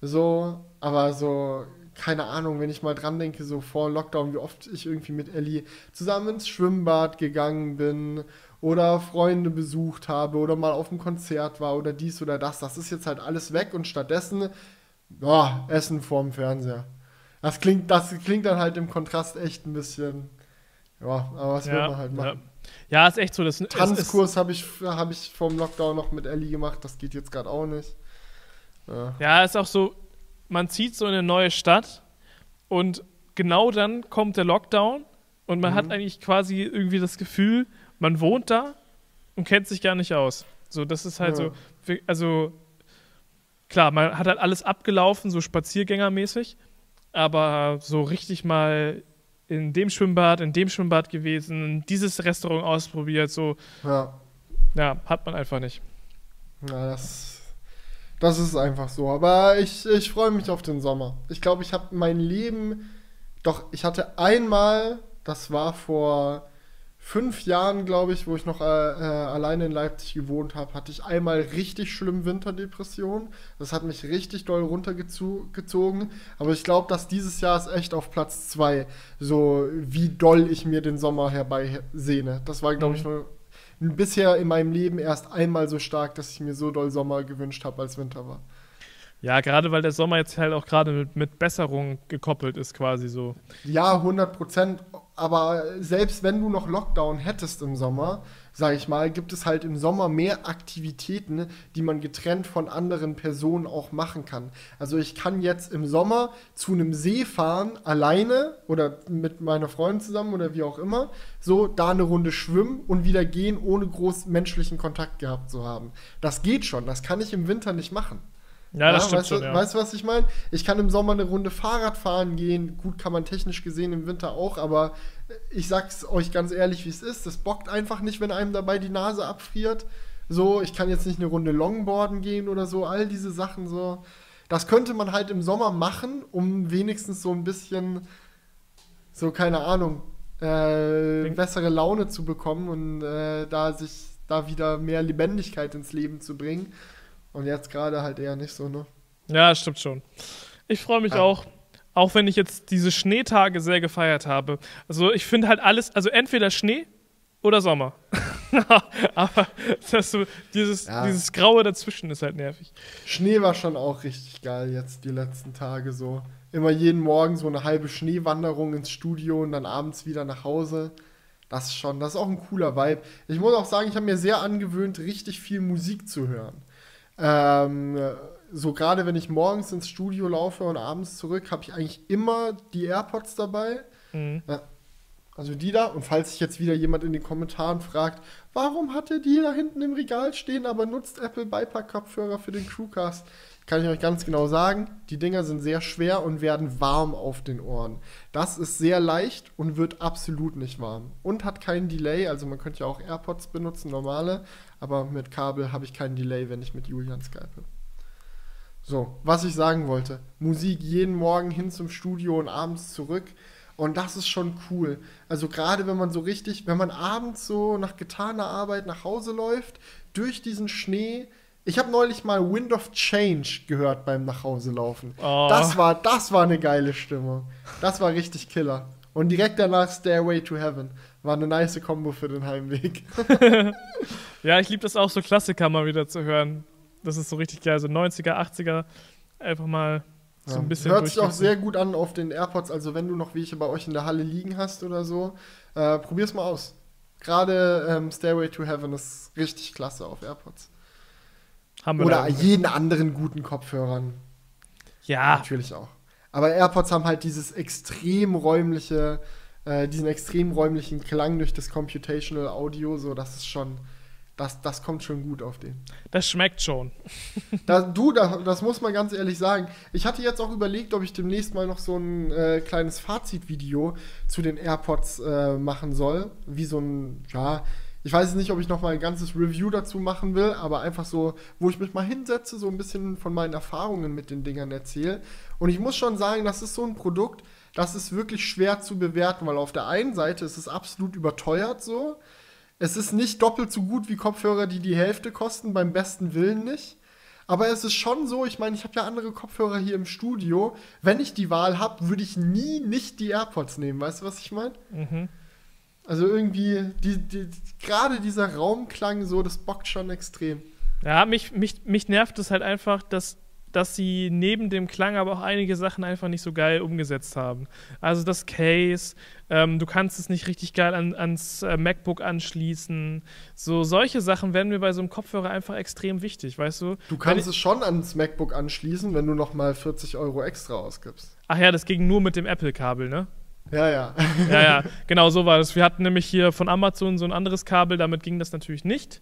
So, aber so, keine Ahnung, wenn ich mal dran denke, so vor Lockdown, wie oft ich irgendwie mit Ellie zusammen ins Schwimmbad gegangen bin oder Freunde besucht habe oder mal auf einem Konzert war oder dies oder das, das ist jetzt halt alles weg und stattdessen, ja, Essen vorm Fernseher. Das klingt, das klingt dann halt im Kontrast echt ein bisschen, ja, aber was will man halt machen. Ja. ja, ist echt so. Das, Tanzkurs habe ich, hab ich vom Lockdown noch mit Ellie gemacht, das geht jetzt gerade auch nicht. Ja. Ja, ist auch so, man zieht so in eine neue Stadt und genau dann kommt der Lockdown und man Mhm. hat eigentlich quasi irgendwie das Gefühl, man wohnt da und kennt sich gar nicht aus. So, das ist halt Ja. so, also klar, man hat halt alles abgelaufen, so spaziergängermäßig, aber so richtig mal in dem Schwimmbad, in dem Schwimmbad gewesen, dieses Restaurant ausprobiert, so, ja. ja, hat man einfach nicht. Ja, das, das ist einfach so. Aber ich, ich freue mich auf den Sommer. Ich glaube, ich habe mein Leben. Doch, ich hatte einmal, das war vor fünf Jahren, glaube ich, wo ich noch äh, äh, alleine in Leipzig gewohnt habe, hatte ich einmal richtig schlimm Winterdepression. Das hat mich richtig doll runtergezogen. Aber ich glaube, dass dieses Jahr ist echt auf Platz zwei, so wie doll ich mir den Sommer herbeisehne. Das war, glaube ich, nur bisher in meinem Leben erst einmal so stark, dass ich mir so doll Sommer gewünscht habe, als Winter war. Ja, gerade weil der Sommer jetzt halt auch gerade mit, mit Besserung gekoppelt ist, quasi so. Ja, 100 Prozent. Aber selbst wenn du noch Lockdown hättest im Sommer, sage ich mal, gibt es halt im Sommer mehr Aktivitäten, die man getrennt von anderen Personen auch machen kann. Also ich kann jetzt im Sommer zu einem See fahren, alleine oder mit meiner Freundin zusammen oder wie auch immer, so da eine Runde schwimmen und wieder gehen, ohne groß menschlichen Kontakt gehabt zu haben. Das geht schon, das kann ich im Winter nicht machen. Ja, das Ja, stimmt weißt, schon, du, ja. weißt du, was ich meine? Ich kann im Sommer eine Runde Fahrrad fahren gehen. Gut, kann man technisch gesehen im Winter auch, aber ich sag's euch ganz ehrlich, wie es ist. Das bockt einfach nicht, wenn einem dabei die Nase abfriert. So, ich kann jetzt nicht eine Runde Longboarden gehen oder so, all diese Sachen so. Das könnte man halt im Sommer machen, um wenigstens so ein bisschen, so keine Ahnung, äh, bessere Laune zu bekommen und äh, da sich da wieder mehr Lebendigkeit ins Leben zu bringen. Und jetzt gerade halt eher nicht so, ne? Ja, stimmt schon. Ich freue mich Ja. auch, auch wenn ich jetzt diese Schneetage sehr gefeiert habe. Also ich finde halt alles, also entweder Schnee oder Sommer. Aber das so, dieses, Ja. dieses Graue dazwischen ist halt nervig. Schnee war schon auch richtig geil jetzt die letzten Tage so. Immer jeden Morgen so eine halbe Schneewanderung ins Studio und dann abends wieder nach Hause. Das ist schon, das ist auch ein cooler Vibe. Ich muss auch sagen, ich habe mir sehr angewöhnt, richtig viel Musik zu hören. Ähm, so gerade wenn ich morgens ins Studio laufe und abends zurück, habe ich eigentlich immer die AirPods dabei. Mhm. Also die da. Und falls sich jetzt wieder jemand in den Kommentaren fragt, warum hat er die da hinten im Regal stehen, aber nutzt Apple Beipack-Kopfhörer für den Crewcast, kann ich euch ganz genau sagen, die Dinger sind sehr schwer und werden warm auf den Ohren. Das ist sehr leicht und wird absolut nicht warm. Und hat keinen Delay, also man könnte ja auch AirPods benutzen, normale, aber mit Kabel habe ich keinen Delay, wenn ich mit Julian skype. So, was ich sagen wollte. Musik jeden Morgen hin zum Studio und abends zurück. Und das ist schon cool. Also gerade wenn man so richtig, wenn man abends so nach getaner Arbeit nach Hause läuft, durch diesen Schnee. Ich habe neulich mal Wind of Change gehört beim Nachhauselaufen. Oh. Das war, das war eine geile Stimmung. Das war richtig Killer. Und direkt danach Stairway to Heaven. War eine nice Kombo für den Heimweg. Ja, ich liebe das auch, so Klassiker mal wieder zu hören. Das ist so richtig geil. So 90er, 80er. Einfach mal so ein bisschen Hört sich auch sehr gut an auf den AirPods. Also wenn du noch welche bei euch in der Halle liegen hast oder so, äh, probier's mal aus. Gerade ähm, Stairway to Heaven ist richtig klasse auf AirPods. Haben wir Oder jeden anderen guten Kopfhörern Ja, natürlich auch. Aber AirPods haben halt dieses extrem räumliche, äh, diesen extrem räumlichen Klang durch das Computational Audio. So, das ist schon, das, das kommt schon gut auf den. das schmeckt schon. Da, du, da, das muss man ganz ehrlich sagen. Ich hatte jetzt auch überlegt, ob ich demnächst mal noch so ein äh, kleines Fazitvideo zu den AirPods äh, machen soll. Wie so ein, ja, ich weiß jetzt nicht, ob ich noch mal ein ganzes Review dazu machen will, aber einfach so, wo ich mich mal hinsetze, so ein bisschen von meinen Erfahrungen mit den Dingern erzähle. Und ich muss schon sagen, das ist so ein Produkt, das ist wirklich schwer zu bewerten, weil auf der einen Seite ist es absolut überteuert so. Es ist nicht doppelt so gut wie Kopfhörer, die die Hälfte kosten, beim besten Willen nicht. Aber es ist schon so, ich meine, ich habe ja andere Kopfhörer hier im Studio. Wenn ich die Wahl habe, würde ich nie nicht die AirPods nehmen. Weißt du, was ich meine? Mhm. Also irgendwie, die, die, gerade dieser Raumklang so, das bockt schon extrem. Ja, mich, mich, mich nervt es halt einfach, dass, dass sie neben dem Klang aber auch einige Sachen einfach nicht so geil umgesetzt haben. Also das Case, ähm, du kannst es nicht richtig geil an, ans äh, MacBook anschließen. So solche Sachen werden mir bei so einem Kopfhörer einfach extrem wichtig, weißt du? Du kannst es schon ans MacBook anschließen, wenn du noch mal 40 Euro extra ausgibst. Ach ja, das ging nur mit dem Apple-Kabel, ne? Ja, ja. Ja, ja, genau so war das. Wir hatten nämlich hier von Amazon so ein anderes Kabel, damit ging das natürlich nicht.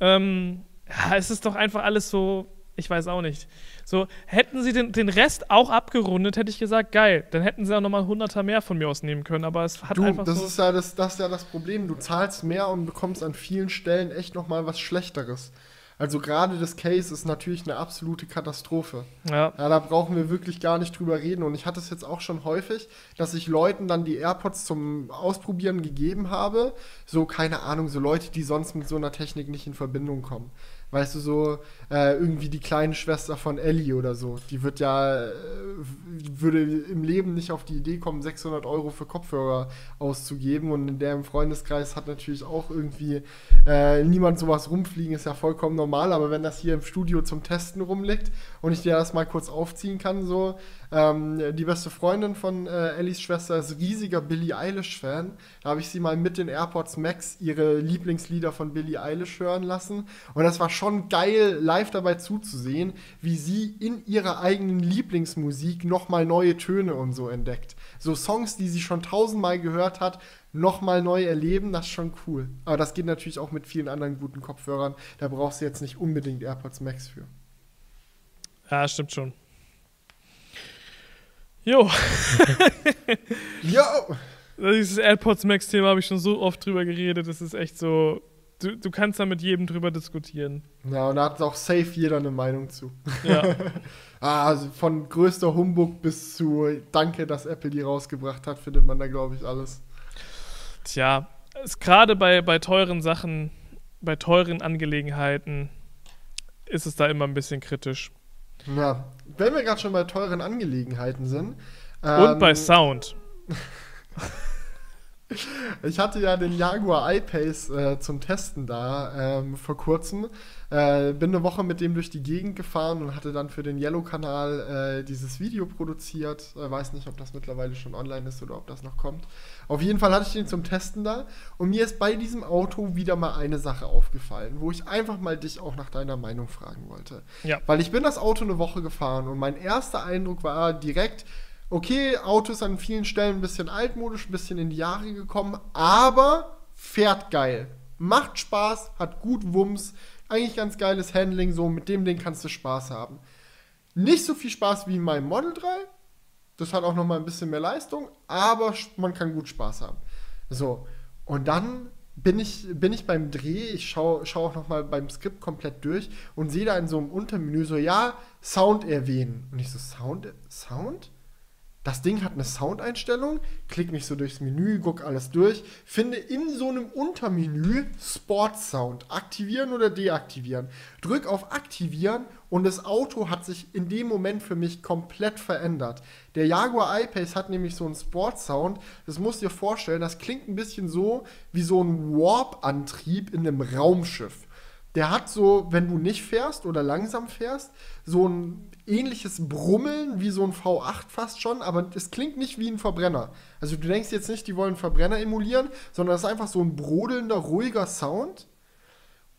Ähm, ja, es ist doch einfach alles so, ich weiß auch nicht. So, hätten sie den, den Rest auch abgerundet, hätte ich gesagt, geil. Dann hätten sie auch nochmal 100er mehr von mir aus nehmen können, aber es hat Du, einfach das so. ist ja das, das ist ja das Problem. Du zahlst mehr und bekommst an vielen Stellen echt noch mal was Schlechteres. Also gerade das Case ist natürlich eine absolute Katastrophe. ja. Ja, da brauchen wir wirklich gar nicht drüber reden. Und ich hatte es jetzt auch schon häufig, dass ich Leuten dann die AirPods zum Ausprobieren gegeben habe. So, keine Ahnung, so Leute, die sonst mit so einer Technik nicht in Verbindung kommen. Weißt du, so äh, irgendwie die kleine Schwester von Ellie oder so. Die wird ja, äh, würde im Leben nicht auf die Idee kommen, 600 Euro für Kopfhörer auszugeben. Und in deren Freundeskreis hat natürlich auch irgendwie äh, niemand sowas rumfliegen, ist ja vollkommen normal. Aber wenn das hier im Studio zum Testen rumliegt und ich dir das mal kurz aufziehen kann, so, ähm, die beste Freundin von äh, Ellies Schwester ist riesiger Billie Eilish-Fan. Da habe ich sie mal mit den AirPods Max ihre Lieblingslieder von Billie Eilish hören lassen. Und das war schon geil, live dabei zuzusehen, wie sie in ihrer eigenen Lieblingsmusik nochmal neue Töne und so entdeckt. So Songs, die sie schon tausendmal gehört hat, nochmal neu erleben, das ist schon cool. Aber das geht natürlich auch mit vielen anderen guten Kopfhörern. Da brauchst du jetzt nicht unbedingt AirPods Max für. Ja, stimmt schon. Jo. Jo! Dieses AirPods Max-Thema habe ich schon so oft drüber geredet. Das ist echt so. Du, du kannst da mit jedem drüber diskutieren. Ja, und da hat auch safe jeder eine Meinung zu. Ja. Ah, also von größter Humbug bis zu Danke, dass Apple die rausgebracht hat, findet man da, glaube ich, alles. Tja, ist gerade bei, bei teuren Sachen, bei teuren Angelegenheiten ist es da immer ein bisschen kritisch. Ja, wenn wir gerade schon bei teuren Angelegenheiten sind. Und bei ähm, Sound. Ich hatte ja den Jaguar I-Pace äh, zum Testen da ähm, vor kurzem. Äh, bin eine Woche mit dem durch die Gegend gefahren und hatte dann für den Yellow-Kanal äh, dieses Video produziert. Äh, weiß nicht, ob das mittlerweile schon online ist oder ob das noch kommt. Auf jeden Fall hatte ich den zum Testen da und mir ist bei diesem Auto wieder mal eine Sache aufgefallen, wo ich einfach mal dich auch nach deiner Meinung fragen wollte. Ja. Weil ich bin das Auto eine Woche gefahren und mein erster Eindruck war direkt, okay, Auto ist an vielen Stellen ein bisschen altmodisch, ein bisschen in die Jahre gekommen, aber fährt geil. Macht Spaß, hat gut Wumms, eigentlich ganz geiles Handling, so mit dem Ding kannst du Spaß haben. Nicht so viel Spaß wie in meinem Model 3. Das hat auch noch mal ein bisschen mehr Leistung, aber man kann gut Spaß haben. So, und dann bin ich, bin ich beim Dreh, ich schaue schau auch noch mal beim Skript komplett durch und sehe da in so einem Untermenü so, ja, Sound erwähnen. Und ich so, Sound? Sound? Das Ding hat eine Soundeinstellung, klick mich so durchs Menü, guck alles durch, finde in so einem Untermenü Sport Sound. Aktivieren oder deaktivieren. Drück auf Aktivieren und das Auto hat sich in dem Moment für mich komplett verändert. Der Jaguar I-Pace hat nämlich so einen Sport Sound. Das musst du dir vorstellen, das klingt ein bisschen so wie so ein Warp-Antrieb in einem Raumschiff. Der hat so, wenn du nicht fährst oder langsam fährst, so ein ähnliches Brummeln wie so ein V8 fast schon, aber es klingt nicht wie ein Verbrenner. Also du denkst jetzt nicht, die wollen Verbrenner emulieren, sondern es ist einfach so ein brodelnder, ruhiger Sound.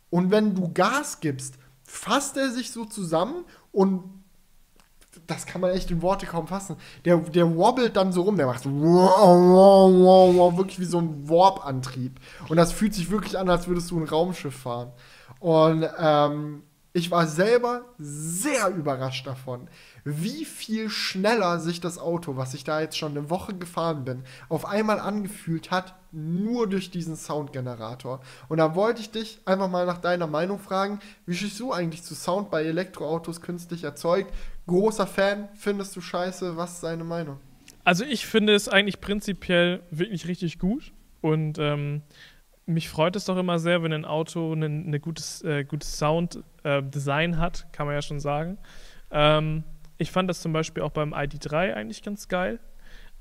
Und wenn du Gas gibst, fasst er sich so zusammen und das kann man echt in Worte kaum fassen. Der, der wobbelt dann so rum, der macht so wirklich wie so ein Warp-Antrieb. Und das fühlt sich wirklich an, als würdest du ein Raumschiff fahren. Und ähm, ich war selber sehr überrascht davon, wie viel schneller sich das Auto, was ich da jetzt schon eine Woche gefahren bin, auf einmal angefühlt hat, nur durch diesen Soundgenerator. Und da wollte ich dich einfach mal nach deiner Meinung fragen, wie stehst du eigentlich zu Sound bei Elektroautos künstlich erzeugt? Großer Fan, findest du scheiße? Was ist deine Meinung? Also ich finde es eigentlich prinzipiell wirklich richtig gut und ähm, mich freut es doch immer sehr, wenn ein Auto ein, ein gutes, äh, gutes Sound-Design äh, hat, kann man ja schon sagen. Ähm, ich fand das zum Beispiel auch beim ID3 eigentlich ganz geil.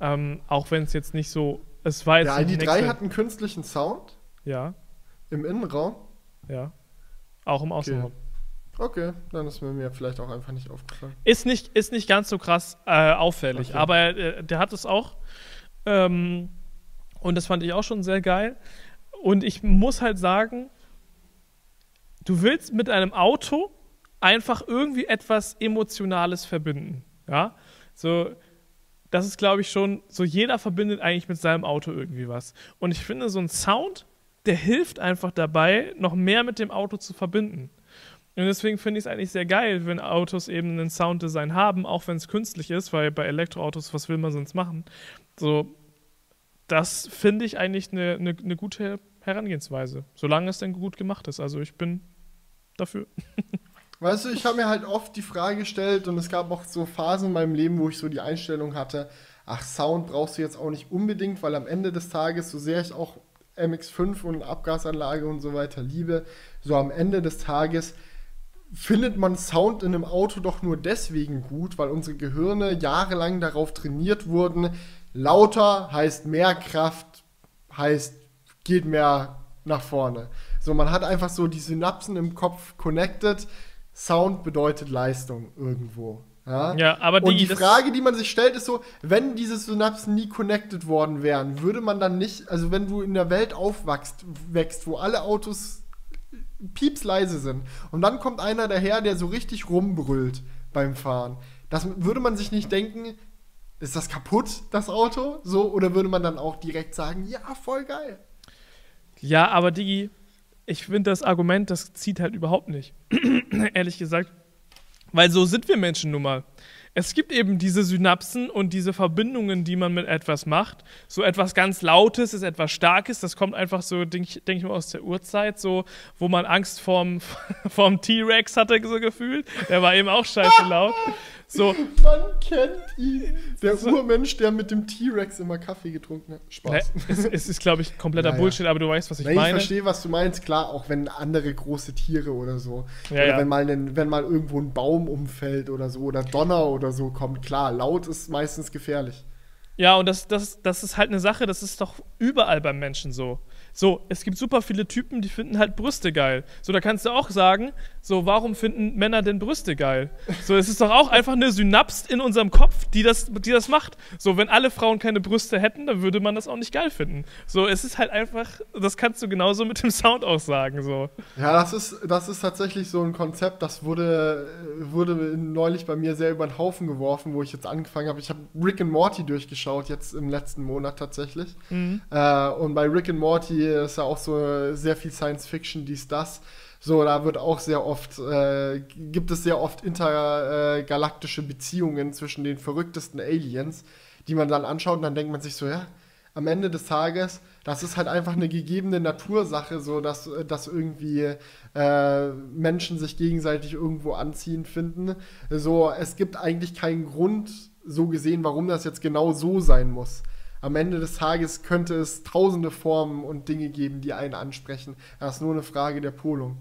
Ähm, auch wenn es jetzt nicht so. Es war jetzt Der ID3 hat einen künstlichen Sound Ja, im Innenraum. ja. Auch im Außenraum. Okay, dann ist mir mir vielleicht auch einfach nicht aufgefallen. Ist, nicht, ist nicht ganz so krass äh, auffällig, Okay. aber äh, der hat es auch. Ähm, und das fand ich auch schon sehr geil. Und ich muss halt sagen, du willst mit einem Auto einfach irgendwie etwas Emotionales verbinden. Ja, so, das ist, glaube ich, schon, so jeder verbindet eigentlich mit seinem Auto irgendwie was. Und ich finde, so ein Sound, der hilft einfach dabei, noch mehr mit dem Auto zu verbinden. Und deswegen finde ich es eigentlich sehr geil, wenn Autos eben ein Sounddesign haben, auch wenn es künstlich ist, weil bei Elektroautos, was will man sonst machen? So, das finde ich eigentlich eine ne, ne gute Herangehensweise, solange es denn gut gemacht ist. Also ich bin dafür. Weißt du, ich habe mir halt oft die Frage gestellt und es gab auch so Phasen in meinem Leben, wo ich so die Einstellung hatte, ach, Sound brauchst du jetzt auch nicht unbedingt, weil am Ende des Tages, so sehr ich auch MX5 und Abgasanlage und so weiter liebe, so am Ende des Tages findet man Sound in einem Auto doch nur deswegen gut, weil unsere Gehirne jahrelang darauf trainiert wurden, lauter heißt mehr Kraft, heißt geht mehr nach vorne. So, man hat einfach so die Synapsen im Kopf connected. Sound bedeutet Leistung irgendwo. Ja, ja aber Und die Frage, die man sich stellt, ist so, wenn diese Synapsen nie connected worden wären, würde man dann nicht, also wenn du in der Welt aufwachst, wächst, wo alle Autos piepsleise sind und dann kommt einer daher, der so richtig rumbrüllt beim Fahren, das würde man sich nicht denken, ist das kaputt, das Auto? So, oder würde man dann auch direkt sagen, ja, voll geil. Ja, aber Digi, ich finde das Argument, das zieht halt überhaupt nicht. Ehrlich gesagt. Weil so sind wir Menschen nun mal. Es gibt eben diese Synapsen und diese Verbindungen, die man mit etwas macht. So etwas ganz Lautes ist etwas Starkes. Das kommt einfach so, denke ich, denk ich mal, aus der Urzeit, so, wo man Angst vorm, vorm T-Rex hatte, so gefühlt. Der war eben auch scheiße laut. So. Man kennt ihn. Der so. Urmensch, der mit dem T-Rex immer Kaffee getrunken hat. Spaß. Ne, es, es, ist, glaube ich, kompletter naja. Bullshit, aber du weißt, was ich Na, meine. Ich verstehe, was du meinst. Klar, auch wenn andere große Tiere oder so. Ja, oder ja. Wenn, mal ein, wenn mal irgendwo ein Baum umfällt oder so oder Donner oder so kommt. Klar, laut ist meistens gefährlich. Ja, und das, das, das ist halt eine Sache, das ist doch überall beim Menschen so. So, es gibt super viele Typen, die finden halt Brüste geil. So, da kannst du auch sagen, so, warum finden Männer denn Brüste geil? So, es ist doch auch einfach eine Synaps in unserem Kopf, die das, die das macht. So, wenn alle Frauen keine Brüste hätten, dann würde man das auch nicht geil finden. So, es ist halt einfach, das kannst du genauso mit dem Sound auch sagen, so. Ja, das ist, das ist tatsächlich so ein Konzept, das wurde, wurde neulich bei mir sehr über den Haufen geworfen, wo ich jetzt angefangen habe. Ich habe Rick and Morty durchgeschaut, jetzt im letzten Monat tatsächlich. Mhm. Äh, und bei Rick and Morty ist ja auch so sehr viel Science Fiction, dies, das. So, da wird auch sehr oft, äh, gibt es sehr oft intergalaktische Beziehungen zwischen den verrücktesten Aliens, die man dann anschaut und dann denkt man sich so, ja, am Ende des Tages, das ist halt einfach eine gegebene Natursache, so dass, dass irgendwie äh, Menschen sich gegenseitig irgendwo anziehen finden. So, es gibt eigentlich keinen Grund, so gesehen, warum das jetzt genau so sein muss am Ende des Tages könnte es tausende Formen und Dinge geben, die einen ansprechen. Das ist nur eine Frage der Polung.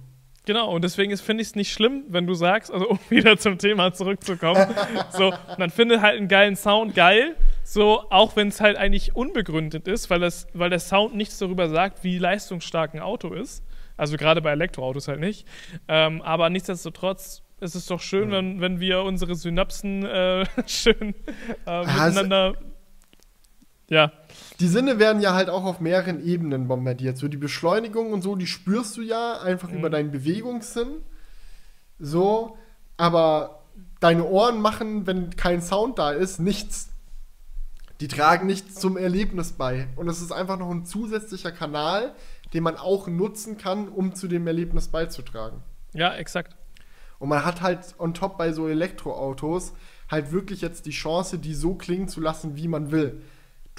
Genau, und deswegen finde ich es nicht schlimm, wenn du sagst, also um wieder zum Thema zurückzukommen, so, man findet halt einen geilen Sound geil, so, auch wenn es halt eigentlich unbegründet ist, weil, das, weil der Sound nichts darüber sagt, wie leistungsstark ein Auto ist. Also gerade bei Elektroautos halt nicht. Ähm, aber nichtsdestotrotz ist es doch schön, wenn, wenn wir unsere Synapsen äh, schön äh, miteinander also, ja. Die Sinne werden ja halt auch auf mehreren Ebenen bombardiert. So die Beschleunigung und so, die spürst du ja einfach mhm. über deinen Bewegungssinn. So, aber deine Ohren machen, wenn kein Sound da ist, nichts. Die tragen nichts zum Erlebnis bei. Und es ist einfach noch ein zusätzlicher Kanal, den man auch nutzen kann, um zu dem Erlebnis beizutragen. Ja, exakt. Und man hat halt on top bei so Elektroautos halt wirklich jetzt die Chance, die so klingen zu lassen, wie man will.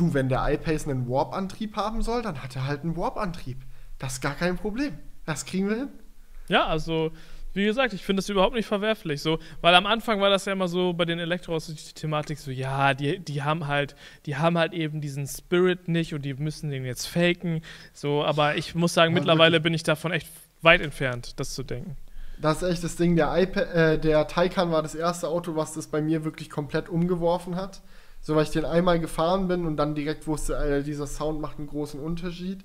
Du, wenn der iPace einen Warp-Antrieb haben soll, dann hat er halt einen Warp-Antrieb. Das ist gar kein Problem. Das kriegen wir hin. Ja, also, wie gesagt, ich finde das überhaupt nicht verwerflich. So, weil am Anfang war das ja immer so bei den Elektros die Thematik so, ja, die, die haben halt, die haben halt eben diesen Spirit nicht und die müssen den jetzt faken. So, aber ich muss sagen, ja, mittlerweile wirklich. bin ich davon echt weit entfernt, das zu denken. Das ist echt das Ding. Der, iPad, äh, der Taycan war das erste Auto, was das bei mir wirklich komplett umgeworfen hat. So, weil ich den einmal gefahren bin und dann direkt wusste, Alter, dieser Sound macht einen großen Unterschied.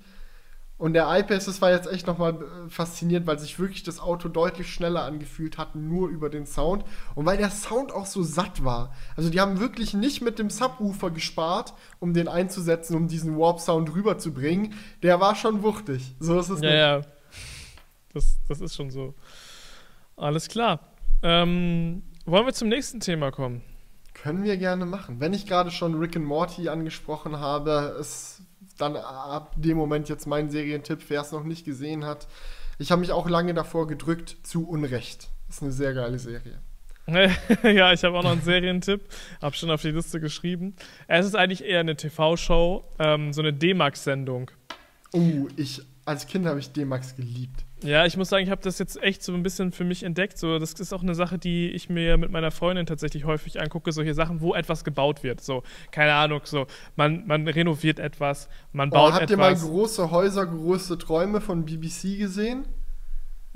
Und der iPace, das war jetzt echt nochmal äh, faszinierend, weil sich wirklich das Auto deutlich schneller angefühlt hat, nur über den Sound. Und weil der Sound auch so satt war. Also die haben wirklich nicht mit dem Subwoofer gespart, um den einzusetzen, um diesen Warp-Sound rüberzubringen. Der war schon wuchtig. So ist es ja, nicht. Ja, das, das ist schon so. Alles klar. Ähm, wollen wir zum nächsten Thema kommen? Können wir gerne machen. Wenn ich gerade schon Rick and Morty angesprochen habe, ist dann ab dem Moment jetzt mein Serientipp, wer es noch nicht gesehen hat. Ich habe mich auch lange davor gedrückt, zu Unrecht. Ist eine sehr geile Serie. ja, ich habe auch noch einen Serientipp, habe schon auf die Liste geschrieben. Es ist eigentlich eher eine TV-Show, ähm, so eine D-Max-Sendung. Oh, ich als Kind habe ich D-Max geliebt. Ja, ich muss sagen, ich habe das jetzt echt so ein bisschen für mich entdeckt. So, das ist auch eine Sache, die ich mir mit meiner Freundin tatsächlich häufig angucke. Solche Sachen, wo etwas gebaut wird. So, keine Ahnung, so, man, man renoviert etwas, man baut oh, habt etwas. Habt ihr mal große Häuser, große Träume von BBC gesehen?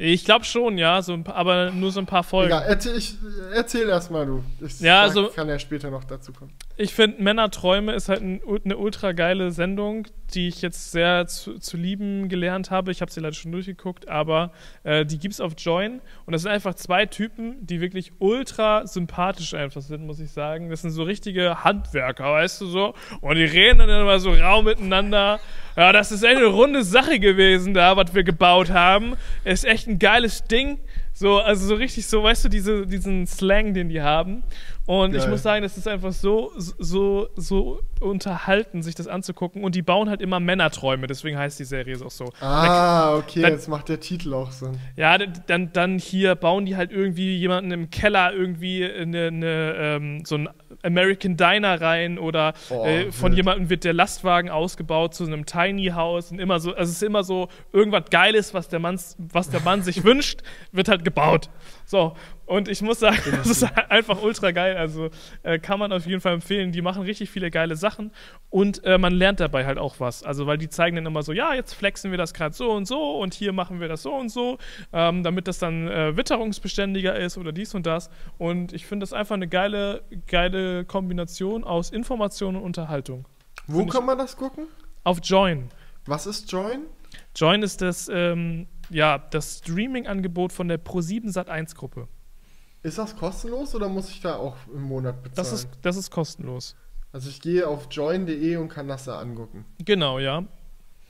Ich glaube schon, ja, so ein paar, aber nur so ein paar Folgen. Egal, erzähl, ich, erzähl erst mal du. Ich Ja, sag- also- kann ja später noch dazu kommen. Ich finde, Männerträume ist halt ein, eine ultra geile Sendung, die ich jetzt sehr zu, zu lieben gelernt habe. Ich habe sie leider schon durchgeguckt, aber äh, die gibt's auf Join. Und das sind einfach zwei Typen, die wirklich ultra sympathisch einfach sind, muss ich sagen. Das sind so richtige Handwerker, weißt du so? Und die reden dann immer so rau miteinander. Ja, das ist echt eine runde Sache gewesen da, was wir gebaut haben. Ist echt ein geiles Ding. So, also so richtig so, weißt du, diese, diesen Slang, den die haben. Und ich Geil. muss sagen, das ist einfach so, so, so unterhalten, sich das anzugucken. Und die bauen halt immer Männerträume, deswegen heißt die Serie auch so. Ah, okay, dann- jetzt macht der Titel auch Sinn. Ja, dann, dann hier bauen die halt irgendwie jemanden im Keller irgendwie eine, eine, ähm, so ein American Diner rein oder Boah, äh, von wild. jemandem wird der Lastwagen ausgebaut zu einem Tiny House und immer so, also es ist immer so irgendwas Geiles, was der Mann, was der Mann sich wünscht, wird halt gebaut. So, und ich muss sagen, das ist einfach ultra geil. Also äh, kann man auf jeden Fall empfehlen. Die machen richtig viele geile Sachen und äh, man lernt dabei halt auch was. Also, weil die zeigen dann immer so, ja, jetzt flexen wir das gerade so und so und hier machen wir das so und so, ähm, damit das dann äh, witterungsbeständiger ist oder dies und das. Und ich finde das einfach eine geile, geile Kombination aus Information und Unterhaltung. Wo kann man das gucken? Auf Join. Was ist Join? Join ist das, ähm, ja, das Streaming-Angebot von der Pro7 Sat1 Gruppe. Ist das kostenlos oder muss ich da auch im Monat bezahlen? Das ist, das ist kostenlos. also ich gehe auf join.de und kann das da angucken. Genau, ja.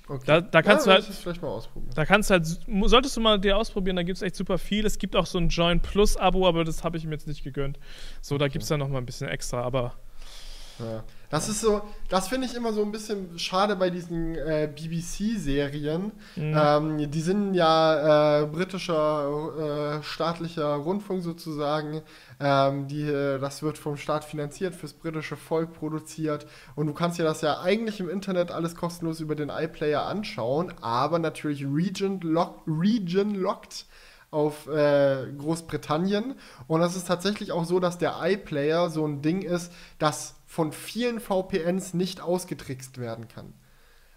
Okay. Da- da kannst du ja, halt- werde ich vielleicht mal ausprobieren. Da kannst du halt, solltest du mal dir ausprobieren, da gibt es echt super viel. Es gibt auch so ein Join Plus Abo, aber das habe ich mir jetzt nicht gegönnt. So, da gibt es dann noch mal ein bisschen extra, aber Ja. Das ist so, das finde ich immer so ein bisschen schade bei diesen äh, BBC-Serien. Mhm. Ähm, die sind ja äh, britischer äh, staatlicher Rundfunk sozusagen. Ähm, die, äh, das wird vom Staat finanziert, fürs britische Volk produziert. Und du kannst dir das ja eigentlich im Internet alles kostenlos über den iPlayer anschauen, aber natürlich region, lock, region locked auf äh, Großbritannien. Und das ist tatsächlich auch so, dass der iPlayer so ein Ding ist, das von vielen VPNs nicht ausgetrickst werden kann.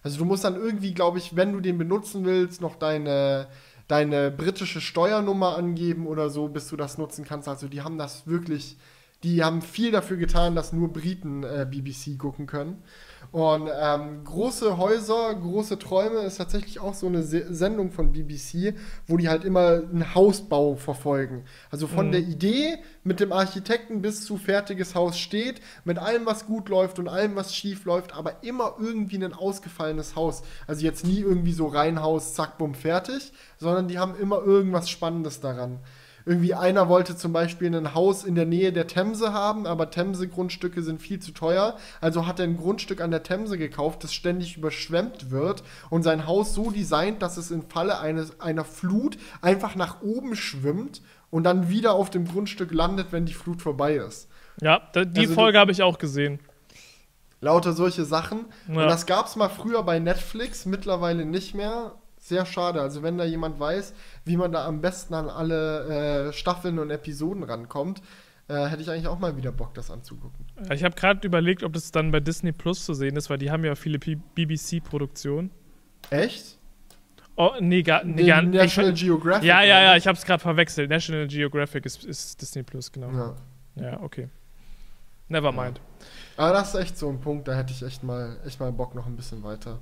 Also du musst dann irgendwie, glaube ich, wenn du den benutzen willst, noch deine, deine britische Steuernummer angeben oder so, bis du das nutzen kannst. Also die haben das wirklich, die haben viel dafür getan, dass nur Briten äh, BBC gucken können. Und ähm, große Häuser, große Träume ist tatsächlich auch so eine Se Sendung von BBC, wo die halt immer einen Hausbau verfolgen. Also von Mhm. der Idee mit dem Architekten bis zu fertiges Haus steht, mit allem, was gut läuft und allem, was schief läuft, aber immer irgendwie ein ausgefallenes Haus. Also jetzt nie irgendwie so Reihenhaus, zack, bumm, fertig, sondern die haben immer irgendwas Spannendes daran. Irgendwie einer wollte zum Beispiel ein Haus in der Nähe der Themse haben, aber Themse-Grundstücke sind viel zu teuer. Also hat er ein Grundstück an der Themse gekauft, das ständig überschwemmt wird und sein Haus so designt, dass es im Falle eines, einer Flut einfach nach oben schwimmt und dann wieder auf dem Grundstück landet, wenn die Flut vorbei ist. ja, die Also Folge habe ich auch gesehen. Lauter solche Sachen. Ja. Und das gab es mal früher bei Netflix, mittlerweile nicht mehr. Sehr schade. Also wenn da jemand weiß, wie man da am besten an alle äh, Staffeln und Episoden rankommt, äh, hätte ich eigentlich auch mal wieder Bock, das anzugucken. Ich habe gerade überlegt, ob das dann bei Disney Plus zu sehen ist, weil die haben ja viele BBC-Produktionen. Echt? Oh, nee, gar, nee, gar National ich, Geographic. Ja, ja, ja, ich habe es gerade verwechselt. National Geographic ist, ist Disney Plus, genau. ja. Ja, okay. Never mind. Aber das ist echt so ein Punkt, da hätte ich echt mal, echt mal Bock, noch ein bisschen weiter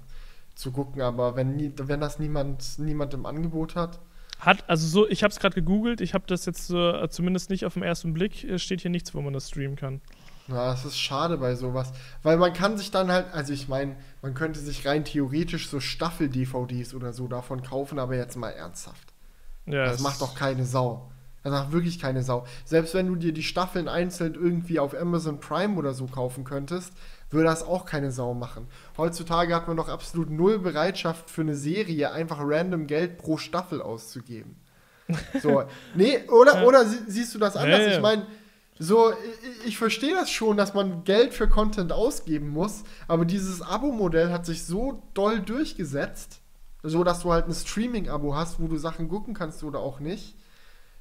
zu gucken. Aber wenn, nie, wenn das niemand, niemand im Angebot hat, Hat, also so, ich habe es gerade gegoogelt, ich habe das jetzt äh, zumindest nicht auf den ersten Blick, äh, steht hier nichts, wo man das streamen kann. Ja, das ist schade bei sowas. Weil man kann sich dann halt, also ich meine, man könnte sich rein theoretisch so Staffel-DVDs oder so davon kaufen, aber jetzt mal ernsthaft. Ja, Das macht doch keine Sau. Das macht wirklich keine Sau. Selbst wenn du dir die Staffeln einzeln irgendwie auf Amazon Prime oder so kaufen könntest, würde das auch keine Sau machen. Heutzutage hat man doch absolut null Bereitschaft für eine Serie, einfach random Geld pro Staffel auszugeben. So, nee, oder, oder sie, siehst du das anders? Ich meine, so, ich, ich verstehe das schon, dass man Geld für Content ausgeben muss, aber dieses Abo-Modell hat sich so doll durchgesetzt, so dass du halt ein Streaming-Abo hast, wo du Sachen gucken kannst oder auch nicht.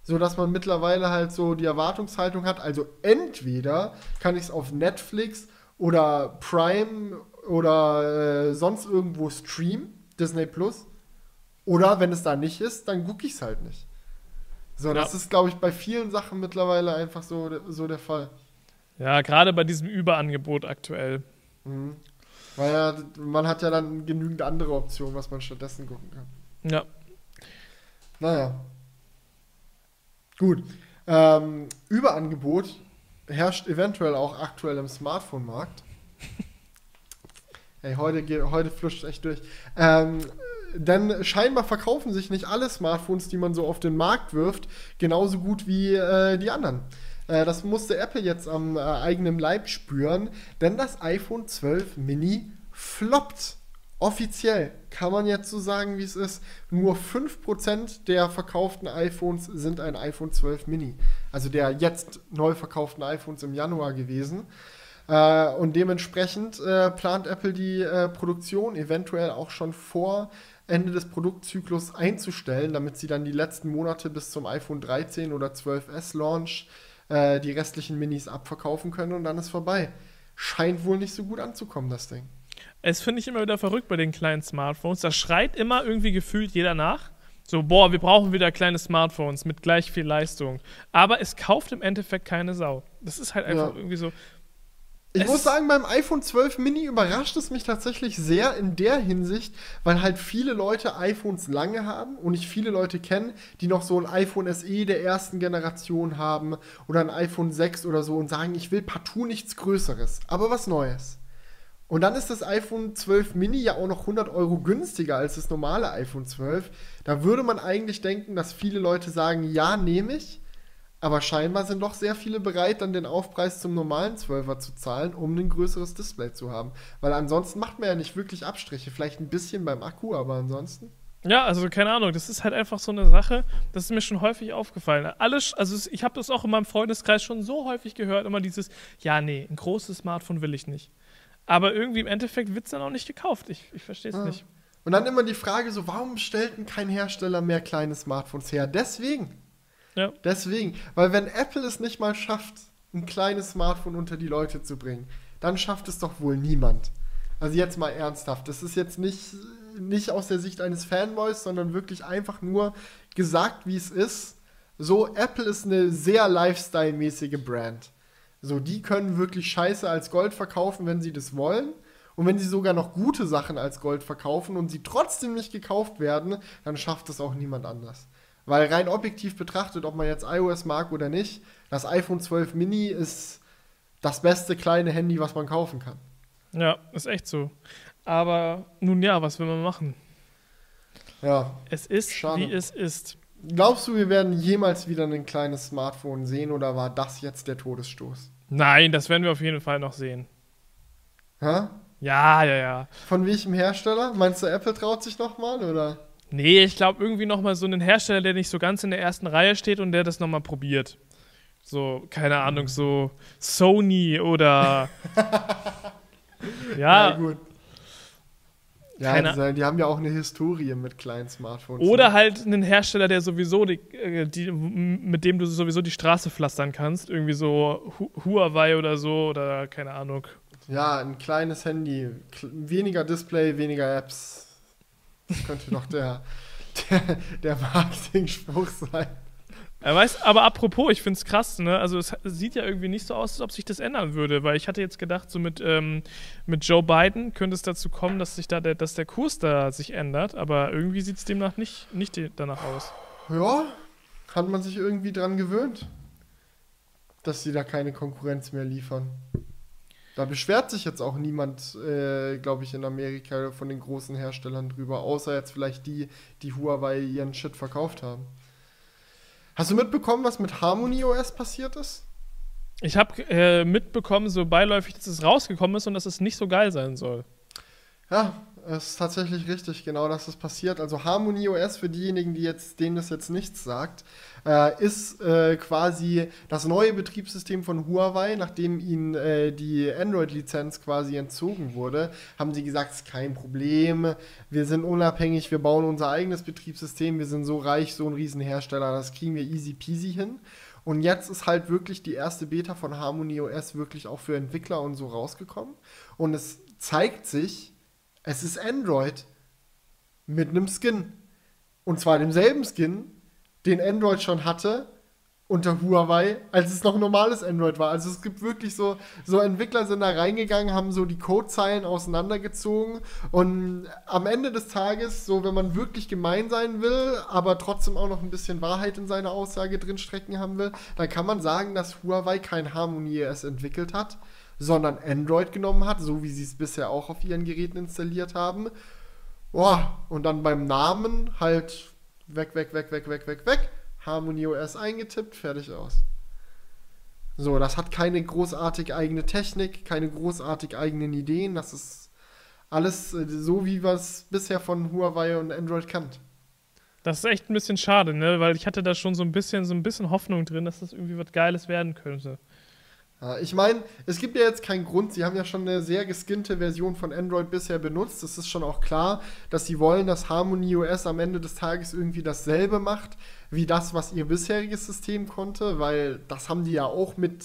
So dass man mittlerweile halt so die Erwartungshaltung hat, also entweder kann ich es auf Netflix oder Prime oder äh, sonst irgendwo streamen, Disney Plus, Oder wenn es da nicht ist, dann gucke ich es halt nicht. So, Ja. das ist, glaube ich, bei vielen Sachen mittlerweile einfach so, so der Fall. Ja, gerade bei diesem Überangebot aktuell. Mhm. Weil ja, man hat ja dann genügend andere Optionen, was man stattdessen gucken kann. Ja. Naja. Gut. Ähm, Überangebot herrscht eventuell auch aktuell im Smartphone-Markt. Ey, heute, heute fluscht echt durch. Ähm, denn scheinbar verkaufen sich nicht alle Smartphones, die man so auf den Markt wirft, genauso gut wie äh, die anderen. Äh, das musste Apple jetzt am äh, eigenen Leib spüren, denn das iPhone 12 Mini floppt. Offiziell kann man jetzt so sagen, wie es ist. Nur 5% der verkauften iPhones sind ein iPhone 12 Mini. Also der jetzt neu verkauften iPhones im Januar gewesen. Äh, und dementsprechend äh, plant Apple die äh, Produktion eventuell auch schon vor Ende des Produktzyklus einzustellen, damit sie dann die letzten Monate bis zum iPhone 13 oder 12S Launch äh, die restlichen Minis abverkaufen können und dann ist vorbei. Scheint wohl nicht so gut anzukommen, das Ding. Es finde ich immer wieder verrückt bei den kleinen Smartphones. Da schreit immer irgendwie gefühlt jeder nach. So, boah, wir brauchen wieder kleine Smartphones mit gleich viel Leistung. Aber es kauft im Endeffekt keine Sau. Das ist halt einfach Ja. irgendwie so. Ich Es- muss sagen, beim iPhone 12 Mini überrascht es mich tatsächlich sehr in der Hinsicht, weil halt viele Leute iPhones lange haben und ich viele Leute kenne, die noch so ein iPhone SE der ersten Generation haben oder ein iPhone 6 oder so und sagen, ich will partout nichts Größeres, aber was Neues. Und dann ist das iPhone 12 Mini ja auch noch 100 Euro günstiger als das normale iPhone 12. Da würde man eigentlich denken, dass viele Leute sagen, ja, nehme ich. Aber scheinbar sind doch sehr viele bereit, dann den Aufpreis zum normalen 12er zu zahlen, um ein größeres Display zu haben. Weil ansonsten macht man ja nicht wirklich Abstriche. Vielleicht ein bisschen beim Akku, aber ansonsten. Ja, also keine Ahnung, das ist halt einfach so eine Sache, das ist mir schon häufig aufgefallen. Alles, also ich habe das auch in meinem Freundeskreis schon so häufig gehört, immer dieses, ja, nee, ein großes Smartphone will ich nicht. Aber irgendwie im Endeffekt wird es dann auch nicht gekauft. Ich, ich verstehe es Ah. nicht. Und dann immer die Frage so, warum stellt denn kein Hersteller mehr kleine Smartphones her? Deswegen. Ja. Deswegen. Weil wenn Apple es nicht mal schafft, ein kleines Smartphone unter die Leute zu bringen, dann schafft es doch wohl niemand. Also jetzt mal ernsthaft. Das ist jetzt nicht, nicht aus der Sicht eines Fanboys, sondern wirklich einfach nur gesagt, wie es ist. So, Apple ist eine sehr Lifestyle-mäßige Brand. So, die können wirklich Scheiße als Gold verkaufen, wenn sie das wollen. Und wenn sie sogar noch gute Sachen als Gold verkaufen und sie trotzdem nicht gekauft werden, dann schafft es auch niemand anders. Weil rein objektiv betrachtet, ob man jetzt iOS mag oder nicht, das iPhone 12 Mini ist das beste kleine Handy, was man kaufen kann. Ja, ist echt so. Aber nun ja, was will man machen? Ja. Es ist, Schade. wie es ist. Glaubst du, wir werden jemals wieder ein kleines Smartphone sehen oder war das jetzt der Todesstoß? Nein, das werden wir auf jeden Fall noch sehen. Hä? Ja, ja, ja. Von welchem Hersteller? Meinst du, Apple traut sich nochmal oder? Nee, ich glaube irgendwie noch mal so einen Hersteller, der nicht so ganz in der ersten Reihe steht und der das noch mal probiert. So, keine Ahnung, so Sony oder ja, gut. Ja, Keine- die, die haben ja auch eine Historie mit kleinen Smartphones. oder ne? halt einen Hersteller, der sowieso die, äh, die, mit dem du sowieso die Straße pflastern kannst, irgendwie so Hu Huawei oder so oder keine Ahnung. Ja, ein kleines Handy, weniger Display, weniger Apps. Das könnte doch der, der, der Marketing-Spruch sein. Er weiß, aber apropos, ich finde es krass, ne? Also es sieht ja irgendwie nicht so aus, als ob sich das ändern würde, weil ich hatte jetzt gedacht, so mit, ähm, mit Joe Biden könnte es dazu kommen, dass sich da der, dass der Kurs da sich ändert, aber irgendwie sieht es demnach nicht, nicht danach aus. Ja, hat man sich irgendwie dran gewöhnt, dass sie da keine Konkurrenz mehr liefern. Da beschwert sich jetzt auch niemand, äh, glaube ich, in Amerika von den großen Herstellern drüber, außer jetzt vielleicht die, die Huawei ihren Shit verkauft haben. Hast du mitbekommen, was mit Harmony OS passiert ist? Ich habe äh, mitbekommen, so beiläufig, dass es rausgekommen ist und dass es nicht so geil sein soll. Ja, ist tatsächlich richtig, genau, dass das passiert. Also Harmony OS, für diejenigen, die jetzt, denen das jetzt nichts sagt, äh, ist äh, quasi das neue Betriebssystem von Huawei. Nachdem ihnen äh, die Android-Lizenz quasi entzogen wurde, haben sie gesagt, es ist kein Problem, wir sind unabhängig, wir bauen unser eigenes Betriebssystem, wir sind so reich, so ein Riesenhersteller, das kriegen wir easy peasy hin. Und jetzt ist halt wirklich die erste Beta von Harmony OS wirklich auch für Entwickler und so rausgekommen. Und es zeigt sich, es ist Android mit einem Skin. Und zwar demselben Skin, den Android schon hatte unter Huawei, als es noch normales Android war. Also es gibt wirklich so, so Entwickler sind da reingegangen, haben so die Codezeilen auseinandergezogen und am Ende des Tages, so wenn man wirklich gemein sein will, aber trotzdem auch noch ein bisschen Wahrheit in seiner Aussage drinstecken haben will, dann kann man sagen, dass Huawei kein Harmony OS entwickelt hat, sondern Android genommen hat, so wie sie es bisher auch auf ihren Geräten installiert haben. Boah, und dann beim Namen halt weg, weg, weg, weg, weg, weg, weg Harmony OS eingetippt, fertig aus. So, das hat keine großartig eigene Technik, keine großartig eigenen Ideen. Das ist alles äh, so, wie wir es bisher von Huawei und Android kennt. Das ist echt ein bisschen schade, ne? Weil ich hatte da schon so ein bisschen, so ein bisschen Hoffnung drin, dass das irgendwie was Geiles werden könnte. Ich meine, es gibt ja jetzt keinen Grund, sie haben ja schon eine sehr geskinnte Version von Android bisher benutzt. Es ist schon auch klar, dass sie wollen, dass Harmony OS am Ende des Tages irgendwie dasselbe macht, wie das, was ihr bisheriges System konnte, weil das haben die ja auch mit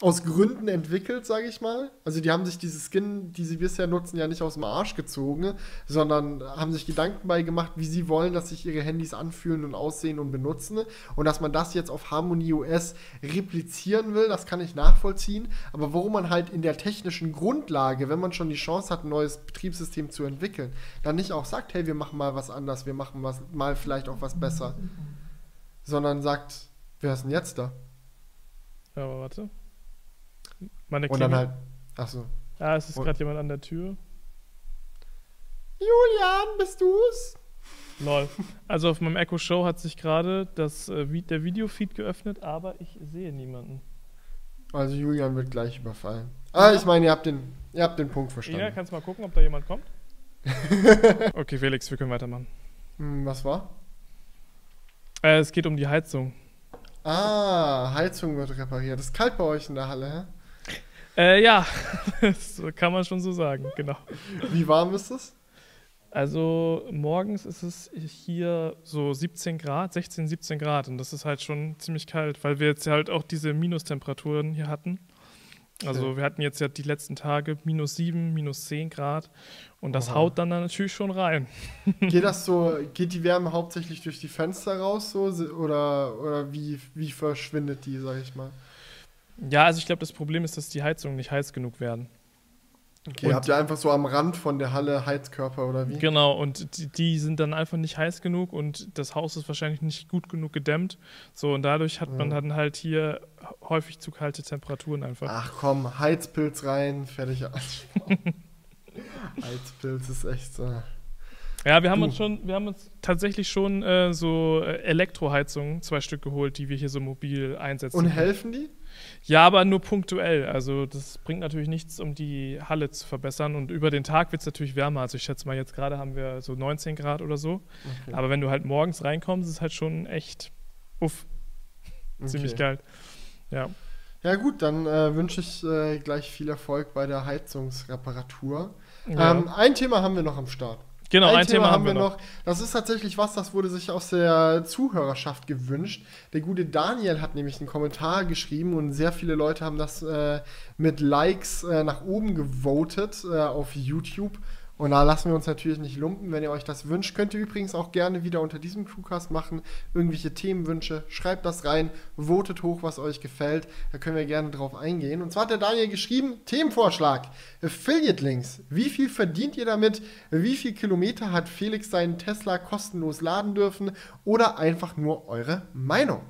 aus Gründen entwickelt, sage ich mal. Also die haben sich diese Skin, die sie bisher nutzen, ja nicht aus dem Arsch gezogen, sondern haben sich Gedanken bei gemacht, wie sie wollen, dass sich ihre Handys anfühlen und aussehen und benutzen. Und dass man das jetzt auf Harmony OS replizieren will, das kann ich nachvollziehen. Aber warum man halt in der technischen Grundlage, wenn man schon die Chance hat, ein neues Betriebssystem zu entwickeln, dann nicht auch sagt, hey, wir machen mal was anders, wir machen was, mal vielleicht auch was besser. Sondern sagt, wer ist denn jetzt da? Ja, aber warte. Meine Und dann halt. Achso. Ah, es ist gerade jemand an der Tür. Julian, bist du's? Lol. Also auf meinem Echo Show hat sich gerade das, äh, der Videofeed geöffnet, aber ich sehe niemanden. Also Julian wird gleich überfallen. Ah, ich meine, ihr habt den, ihr habt den Punkt verstanden. Ja, kannst mal gucken, ob da jemand kommt? okay, Felix, wir können weitermachen. Hm, was war? Äh, es geht um die Heizung. Ah, Heizung wird repariert. Das ist kalt bei euch in der Halle, hä? Äh, ja, das kann man schon so sagen, genau. Wie warm ist es? Also morgens ist es hier so 17 Grad, 16, 17 Grad und das ist halt schon ziemlich kalt, weil wir jetzt halt auch diese Minustemperaturen hier hatten. Also wir hatten jetzt ja die letzten Tage minus 7, minus 10 Grad und das Aha. haut dann, dann natürlich schon rein. Geht das so, geht die Wärme hauptsächlich durch die Fenster raus so oder, oder wie, wie verschwindet die, sag ich mal? Ja, also ich glaube, das Problem ist, dass die Heizungen nicht heiß genug werden. Okay, und habt ihr einfach so am Rand von der Halle Heizkörper oder wie? Genau, und die, die, sind dann einfach nicht heiß genug und das Haus ist wahrscheinlich nicht gut genug gedämmt. So, und dadurch hat man dann halt hier häufig zu kalte Temperaturen einfach. Ach komm, Heizpilz rein, fertig. Heizpilz ist echt so. Ja, wir haben du. uns schon, wir haben uns tatsächlich schon äh, so äh, Elektroheizungen, zwei Stück geholt, die wir hier so mobil einsetzen. Und helfen die? Ja, aber nur punktuell. Also das bringt natürlich nichts, um die Halle zu verbessern. Und über den Tag wird es natürlich wärmer. Also ich schätze mal, jetzt gerade haben wir so 19 Grad oder so. Okay. Aber wenn du halt morgens reinkommst, ist es halt schon echt uff. Okay. Ziemlich geil. Ja. Ja gut, dann äh, wünsche ich äh, gleich viel Erfolg bei der Heizungsreparatur. Ja. Ähm, ein Thema haben wir noch am Start. Genau, ein, ein Thema, Thema, haben wir noch. noch. Das ist tatsächlich was, das wurde sich aus der Zuhörerschaft gewünscht. Der gute Daniel hat nämlich einen Kommentar geschrieben und sehr viele Leute haben das äh, mit Likes äh, nach oben gewotet äh, auf YouTube. Und da lassen wir uns natürlich nicht lumpen. Wenn ihr euch das wünscht, könnt ihr übrigens auch gerne wieder unter diesem Crewcast machen. Irgendwelche Themenwünsche, schreibt das rein, votet hoch, was euch gefällt. Da können wir gerne drauf eingehen. Und zwar hat der Daniel geschrieben, Themenvorschlag, Affiliate-Links. Wie viel verdient ihr damit? Wie viel Kilometer hat Felix seinen Tesla kostenlos laden dürfen? Oder einfach nur eure Meinung?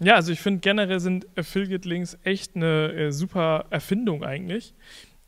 Ja, also ich finde generell sind Affiliate-Links echt eine äh, super Erfindung eigentlich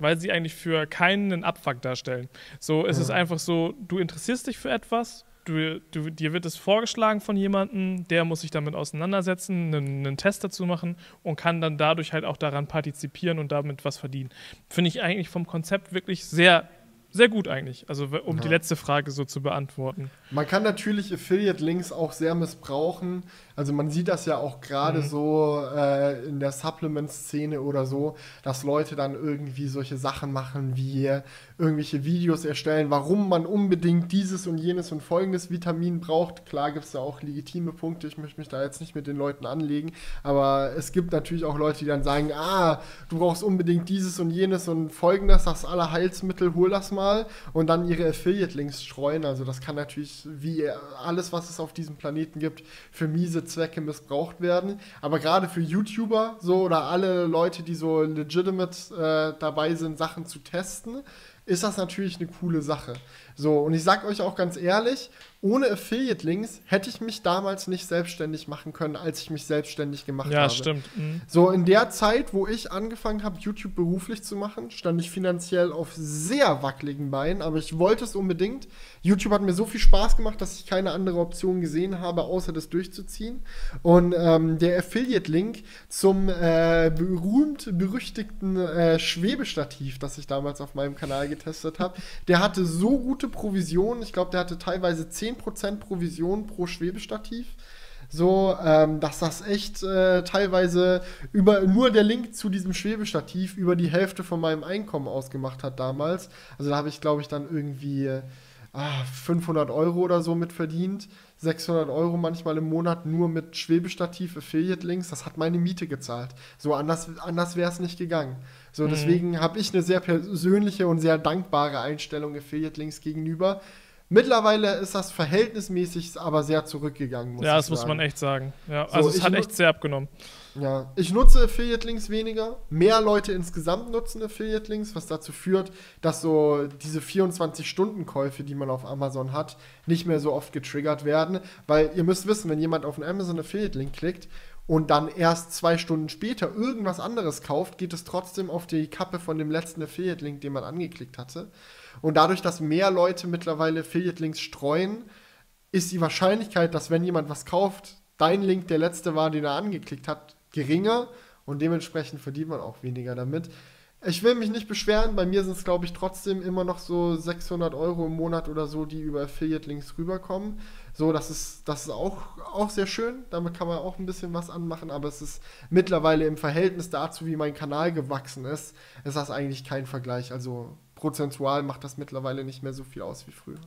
weil sie eigentlich für keinen Abfuck darstellen. So, es ja. ist einfach so, du interessierst dich für etwas, du, du, dir wird es vorgeschlagen von jemandem, der muss sich damit auseinandersetzen, einen, einen, Test dazu machen und kann dann dadurch halt auch daran partizipieren und damit was verdienen. Finde ich eigentlich vom Konzept wirklich sehr sehr gut eigentlich. Also um ja. die letzte Frage so zu beantworten. Man kann natürlich Affiliate-Links auch sehr missbrauchen. Also man sieht das ja auch gerade mhm. so äh, in der Supplement-Szene oder so, dass Leute dann irgendwie solche Sachen machen wie irgendwelche Videos erstellen, warum man unbedingt dieses und jenes und folgendes Vitamin braucht. Klar gibt es da auch legitime Punkte, ich möchte mich da jetzt nicht mit den Leuten anlegen, aber es gibt natürlich auch Leute, die dann sagen, ah, du brauchst unbedingt dieses und jenes und folgendes, das Allerheilsmittel, hol das mal mal und dann ihre Affiliate-Links streuen. Also das kann natürlich wie alles, was es auf diesem Planeten gibt, für miese Zwecke missbraucht werden. Aber gerade für YouTuber so oder alle Leute, die so legitimate äh, dabei sind, Sachen zu testen, ist das natürlich eine coole Sache. So, und ich sag euch auch ganz ehrlich, ohne Affiliate-Links hätte ich mich damals nicht selbstständig machen können, als ich mich selbstständig gemacht Ja, habe. stimmt. Mhm. So, in der Zeit, wo ich angefangen habe, YouTube beruflich zu machen, stand ich finanziell auf sehr wackeligen Beinen, aber ich wollte es unbedingt. YouTube hat mir so viel Spaß gemacht, dass ich keine andere Option gesehen habe, außer das durchzuziehen. Und ähm, der Affiliate-Link zum äh, berühmt-berüchtigten äh, Schwebestativ, das ich damals auf meinem Kanal getestet habe, der hatte so gute Provisionen. Ich glaube, der hatte teilweise 10% Provision pro Schwebestativ. So, ähm, dass das echt äh, teilweise über nur der Link zu diesem Schwebestativ über die Hälfte von meinem Einkommen ausgemacht hat damals. Also da habe ich, glaube ich, dann irgendwie äh, ah, 500 Euro oder so mit verdient. 600 Euro manchmal im Monat nur mit Schwebestativ, Affiliate-Links. Das hat meine Miete gezahlt. So anders, anders wäre es nicht gegangen. So, Mhm. deswegen habe ich eine sehr persönliche und sehr dankbare Einstellung Affiliate-Links gegenüber. Mittlerweile ist das verhältnismäßig aber sehr zurückgegangen. Muss Ja, das muss sagen. man echt sagen. Ja, So, also es hat echt sehr abgenommen. Ja, ich nutze Affiliate-Links weniger. Mehr Leute insgesamt nutzen Affiliate-Links, was dazu führt, dass so diese 24-Stunden-Käufe, die man auf Amazon hat, nicht mehr so oft getriggert werden. Weil ihr müsst wissen, wenn jemand auf einen Amazon Affiliate-Link klickt und dann erst zwei Stunden später irgendwas anderes kauft, geht es trotzdem auf die Kappe von dem letzten Affiliate-Link, den man angeklickt hatte. Und dadurch, dass mehr Leute mittlerweile Affiliate-Links streuen, ist die Wahrscheinlichkeit, dass wenn jemand was kauft, dein Link der letzte war, den er angeklickt hat, geringer und dementsprechend verdient man auch weniger damit. Ich will mich nicht beschweren, bei mir sind es, glaube ich, trotzdem immer noch so 600 Euro im Monat oder so, die über Affiliate-Links rüberkommen. So, das ist, das ist auch, auch sehr schön, damit kann man auch ein bisschen was anmachen, aber es ist mittlerweile im Verhältnis dazu, wie mein Kanal gewachsen ist, ist das eigentlich kein Vergleich. Also prozentual macht das mittlerweile nicht mehr so viel aus wie früher.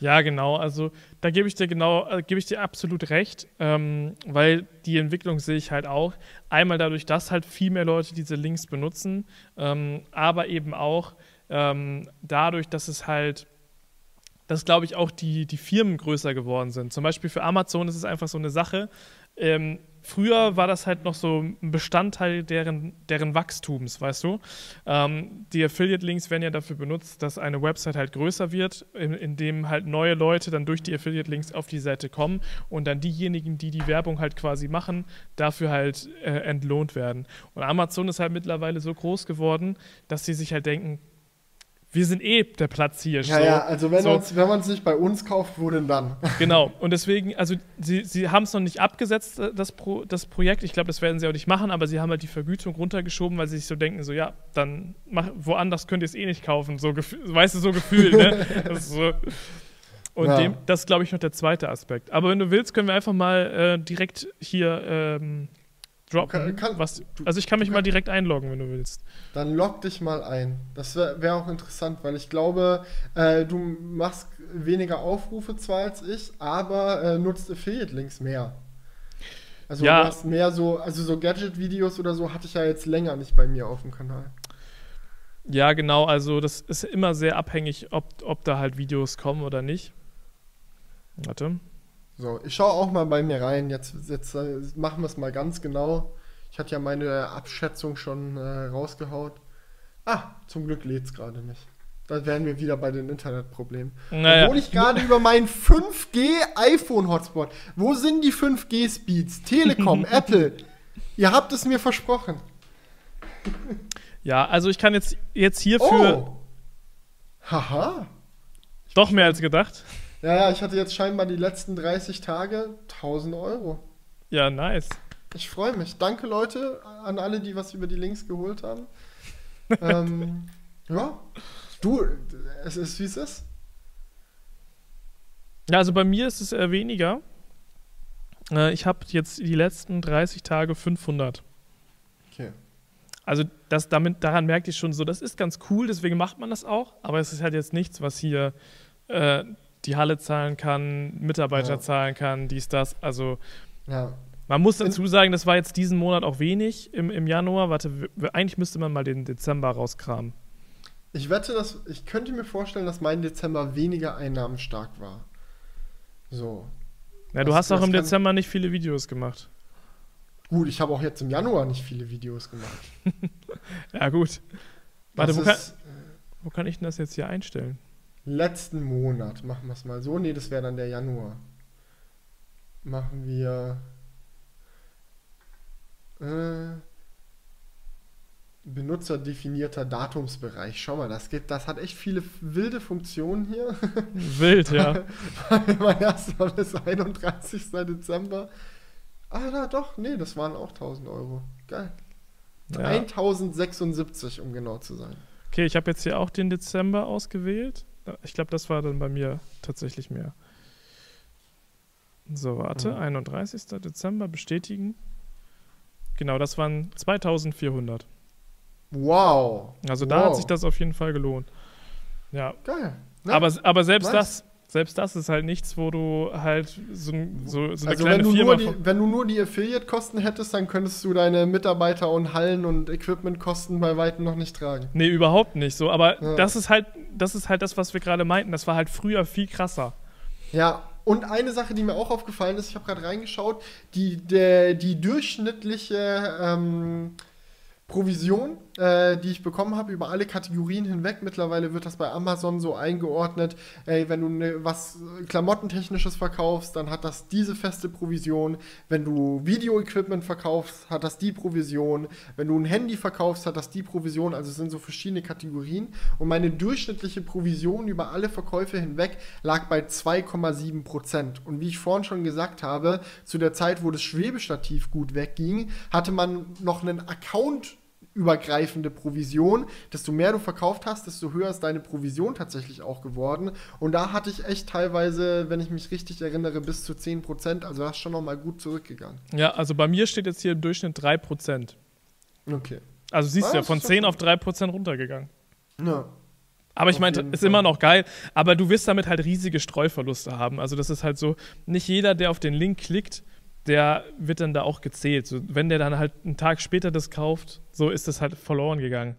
Ja, genau. Also da gebe ich dir genau, äh, gebe ich dir absolut recht, ähm, weil die Entwicklung sehe ich halt auch. Einmal dadurch, dass halt viel mehr Leute diese Links benutzen, ähm, aber eben auch ähm, dadurch, dass es halt, dass glaube ich auch die, die Firmen größer geworden sind. Zum Beispiel für Amazon ist es einfach so eine Sache. Früher war das halt noch so ein Bestandteil deren, deren Wachstums, weißt du? Ähm, die Affiliate-Links werden ja dafür benutzt, dass eine Website halt größer wird, in, indem halt neue Leute dann durch die Affiliate-Links auf die Seite kommen und dann diejenigen, die die Werbung halt quasi machen, dafür halt äh, entlohnt werden. Und Amazon ist halt mittlerweile so groß geworden, dass sie sich halt denken, wir sind eh der Platz hier. Ja, so. ja, also wenn So. man es nicht bei uns kauft, wo denn dann? Genau, und deswegen, also sie, sie haben es noch nicht abgesetzt, äh, das, Pro, das Projekt. Ich glaube, das werden sie auch nicht machen, aber sie haben halt die Vergütung runtergeschoben, weil sie sich so denken, so ja, dann mach, woanders könnt ihr es eh nicht kaufen. So weißt du, so gefühlt, ne? Das so. Und Ja. dem, das ist, glaube ich, noch der zweite Aspekt. Aber wenn du willst, können wir einfach mal äh, direkt hier ähm, droppen. Kann- kann- was, also ich kann mich du mal kann- direkt einloggen, wenn du willst. Dann log dich mal ein. Das wäre wär auch interessant, weil ich glaube, äh, du machst weniger Aufrufe zwar als ich, aber äh, nutzt Affiliate-Links mehr. Also Ja. du hast mehr so, also so Gadget-Videos oder so hatte ich ja jetzt länger nicht bei mir auf dem Kanal. Ja, genau. Also das ist immer sehr abhängig, ob, ob da halt Videos kommen oder nicht. Warte. So, ich schaue auch mal bei mir rein. Jetzt, jetzt äh, machen wir es mal ganz genau. Ich hatte ja meine Abschätzung schon äh, rausgehaut. Ah, zum Glück lädt es gerade nicht. Da wären wir wieder bei den Internetproblemen. Naja. Obwohl ich gerade über meinen 5G iPhone Hotspot. Wo sind die 5G Speeds? Telekom, Apple. Ihr habt es mir versprochen. Ja, also ich kann jetzt, jetzt hierfür Oh. Haha. doch mehr als gedacht. Ja, ja, ich hatte jetzt scheinbar die letzten 30 Tage 1000 Euro. Ja, nice. Ich freue mich. Danke, Leute, an alle, die was über die Links geholt haben. ähm, ja. Du, es ist wie es ist. Ja, also bei mir ist es eher weniger. Äh, ich habe jetzt die letzten 30 Tage 500. Okay. Also das, damit, daran merkt ihr schon so, das ist ganz cool, deswegen macht man das auch. Aber es ist halt jetzt nichts, was hier äh, die Halle zahlen kann, Mitarbeiter Ja. zahlen kann, dies, das. Also Ja. man muss dazu sagen, das war jetzt diesen Monat auch wenig im, im Januar. Warte, eigentlich müsste man mal den Dezember rauskramen. Ich wette, dass ich könnte mir vorstellen, dass mein Dezember weniger einnahmenstark war. So. Ja, du hast auch im Dezember nicht viele Videos gemacht. Gut, ich habe auch jetzt im Januar nicht viele Videos gemacht. Ja, gut. Warte, wo kann, ist wo kann ich denn das jetzt hier einstellen? Letzten Monat. Machen wir es mal so. Nee, das wäre dann der Januar. Machen wir. Äh, benutzerdefinierter Datumsbereich. Schau mal, das, geht, das hat echt viele wilde Funktionen hier. Wild, ja. mein erster bis 31. Dezember. Ah, na doch, nee, das waren auch 1000 Euro. Geil. ja. 1076, um genau zu sein. Okay, ich habe jetzt hier auch den Dezember ausgewählt. Ich glaube, das war dann bei mir tatsächlich mehr. So, warte. Mhm. 31. Dezember bestätigen. Genau, das waren 2400. Wow. Also da wow. hat sich das auf jeden Fall gelohnt. Ja, Geil. Ne? aber, aber selbst Nice. das, selbst das ist halt nichts, wo du halt so, so, so eine also kleine wenn du, Firma nur die, wenn du nur die Affiliate-Kosten hättest, dann könntest du deine Mitarbeiter und Hallen und Equipment-Kosten bei weitem noch nicht tragen. Nee, überhaupt nicht so. Aber Ja. das ist halt, das ist halt das, was wir gerade meinten. Das war halt früher viel krasser. Ja, und eine Sache, die mir auch aufgefallen ist, ich habe gerade reingeschaut, die, der, die durchschnittliche ähm, Provision, äh, die ich bekommen habe über alle Kategorien hinweg. Mittlerweile wird das bei Amazon so eingeordnet. Ey, wenn du ne, was Klamottentechnisches verkaufst, dann hat das diese feste Provision. Wenn du Video-Equipment verkaufst, hat das die Provision. Wenn du ein Handy verkaufst, hat das die Provision. Also es sind so verschiedene Kategorien. Und meine durchschnittliche Provision über alle Verkäufe hinweg lag bei 2,7 Prozent. Und wie ich vorhin schon gesagt habe, zu der Zeit, wo das Schwebestativ gut wegging, hatte man noch einen Account übergreifende Provision. Desto mehr du verkauft hast, desto höher ist deine Provision tatsächlich auch geworden. Und da hatte ich echt teilweise, wenn ich mich richtig erinnere, bis zu 10%. Also das ist schon nochmal gut zurückgegangen. Ja, also bei mir steht jetzt hier im Durchschnitt 3%. Okay. Also siehst Ah, du ja, das von ist 10 doch auf 3% runtergegangen. Ja. Aber ich meine, ist Fall. immer noch geil, aber du wirst damit halt riesige Streuverluste haben. Also das ist halt so, nicht jeder, der auf den Link klickt, der wird dann da auch gezählt. So, wenn der dann halt einen Tag später das kauft, so ist das halt verloren gegangen.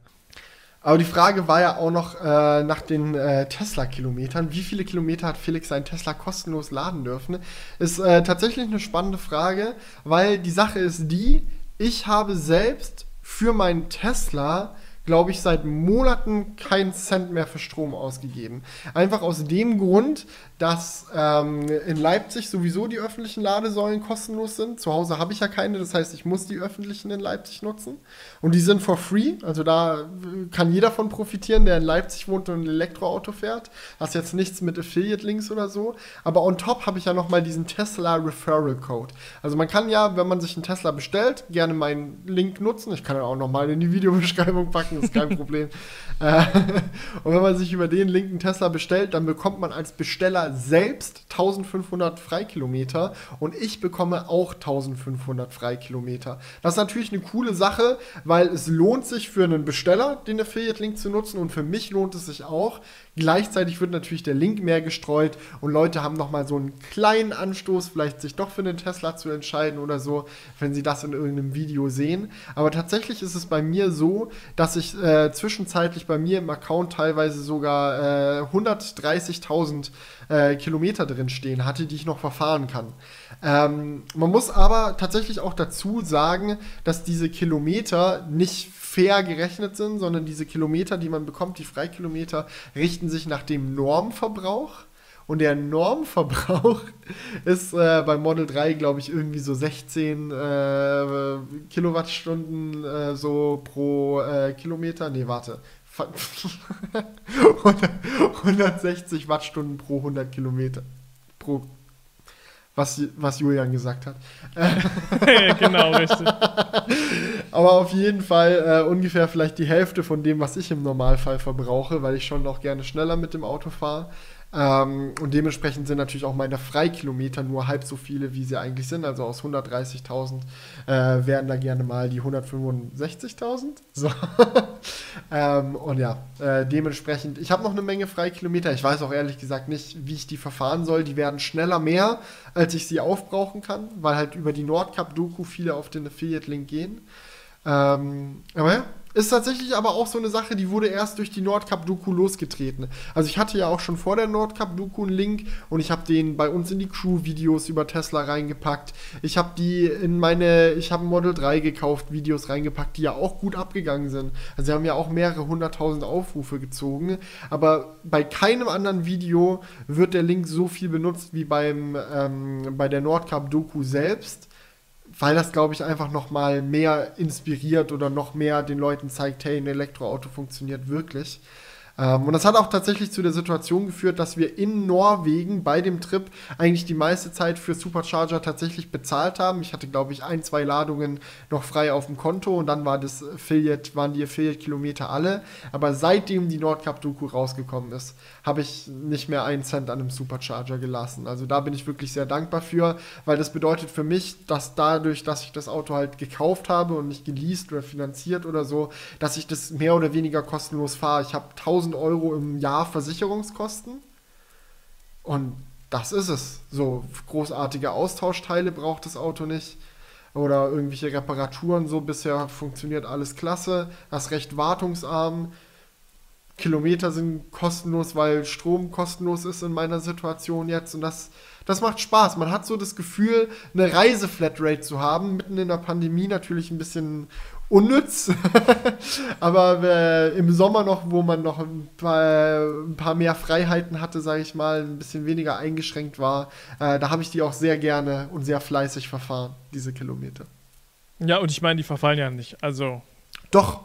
Aber die Frage war ja auch noch äh, nach den äh, Tesla-Kilometern. Wie viele Kilometer hat Felix seinen Tesla kostenlos laden dürfen? Ist äh, tatsächlich eine spannende Frage, weil die Sache ist die, ich habe selbst für meinen Tesla, glaube ich, seit Monaten keinen Cent mehr für Strom ausgegeben. Einfach aus dem Grund, dass ähm, in Leipzig sowieso die öffentlichen Ladesäulen kostenlos sind. Zu Hause habe ich ja keine, das heißt, ich muss die öffentlichen in Leipzig nutzen. Und die sind for free, also da äh, kann jeder von profitieren, der in Leipzig wohnt und ein Elektroauto fährt. Hast jetzt nichts mit Affiliate-Links oder so. Aber on top habe ich ja nochmal diesen Tesla Referral Code. Also man kann ja, wenn man sich einen Tesla bestellt, gerne meinen Link nutzen. Ich kann ihn auch nochmal in die Videobeschreibung packen, ist kein Problem. Äh, und wenn man sich über den Link einen Tesla bestellt, dann bekommt man als Besteller selbst 1500 Freikilometer und ich bekomme auch 1500 Freikilometer. Das ist natürlich eine coole Sache, weil es lohnt sich für einen Besteller, den Affiliate-Link zu nutzen und für mich lohnt es sich auch. Gleichzeitig wird natürlich der Link mehr gestreut und Leute haben nochmal so einen kleinen Anstoß, vielleicht sich doch für einen Tesla zu entscheiden oder so, wenn sie das in irgendeinem Video sehen. Aber tatsächlich ist es bei mir so, dass ich äh, zwischenzeitlich bei mir im Account teilweise sogar äh, 130.000 äh, Kilometer drin stehen hatte, die ich noch verfahren kann. Ähm, man muss aber tatsächlich auch dazu sagen, dass diese Kilometer nicht fair gerechnet sind, sondern diese Kilometer, die man bekommt, die Freikilometer, richten sich nach dem Normverbrauch. Und der Normverbrauch ist äh, beim Model 3, glaube ich, irgendwie so 16 äh, Kilowattstunden äh, so pro äh, Kilometer. Nee, warte. Ver- 100 160 Wattstunden pro 100 Kilometer. Pro. Was, was Julian gesagt hat. genau, richtig. Aber auf jeden Fall äh, ungefähr vielleicht die Hälfte von dem, was ich im Normalfall verbrauche, weil ich schon auch gerne schneller mit dem Auto fahre. Ähm, und dementsprechend sind natürlich auch meine Freikilometer nur halb so viele, wie sie eigentlich sind. Also aus 130.000 äh, wären da gerne mal die 165.000. So. ähm, und ja, äh, dementsprechend, ich habe noch eine Menge Freikilometer. Ich weiß auch ehrlich gesagt nicht, wie ich die verfahren soll. Die werden schneller mehr, als ich sie aufbrauchen kann, weil halt über die Nordcup-Doku viele auf den Affiliate-Link gehen. Ähm, aber ja, Ist tatsächlich aber auch so eine Sache, die wurde erst durch die Nordcup-Doku losgetreten. Also ich hatte ja auch schon vor der Nordcup-Doku einen Link und ich habe den bei uns in die Crew-Videos über Tesla reingepackt. Ich habe die in meine, ich habe Model 3 gekauft, Videos reingepackt, die ja auch gut abgegangen sind. Also sie haben ja auch mehrere hunderttausend Aufrufe gezogen. Aber bei keinem anderen Video wird der Link so viel benutzt wie beim, ähm, bei der Nordcup-Doku selbst weil das, glaube ich, einfach noch mal mehr inspiriert oder noch mehr den Leuten zeigt, hey, ein Elektroauto funktioniert wirklich. Ähm, und das hat auch tatsächlich zu der Situation geführt, dass wir in Norwegen bei dem Trip eigentlich die meiste Zeit für Supercharger tatsächlich bezahlt haben. Ich hatte, glaube ich, ein, zwei Ladungen noch frei auf dem Konto und dann war das Affiliate, waren die Affiliate-Kilometer alle. Aber seitdem die Nordcup-Doku rausgekommen ist, habe ich nicht mehr einen Cent an einem Supercharger gelassen. Also da bin ich wirklich sehr dankbar für, weil das bedeutet für mich, dass dadurch, dass ich das Auto halt gekauft habe und nicht geleast oder finanziert oder so, dass ich das mehr oder weniger kostenlos fahre. Ich habe 1000 1000 Euro im Jahr Versicherungskosten. Und das ist es. So großartige Austauschteile braucht das Auto nicht. Oder irgendwelche Reparaturen. So bisher funktioniert alles klasse. Das recht wartungsarm. Kilometer sind kostenlos, weil Strom kostenlos ist in meiner Situation jetzt. Und das, das macht Spaß. Man hat so das Gefühl, eine Reiseflatrate zu haben. Mitten in der Pandemie natürlich ein bisschen unnütz. Aber äh, im Sommer noch, wo man noch ein paar, ein paar mehr Freiheiten hatte, sage ich mal, ein bisschen weniger eingeschränkt war, äh, da habe ich die auch sehr gerne und sehr fleißig verfahren, diese Kilometer. Ja, und ich meine, die verfallen ja nicht. Also. Doch.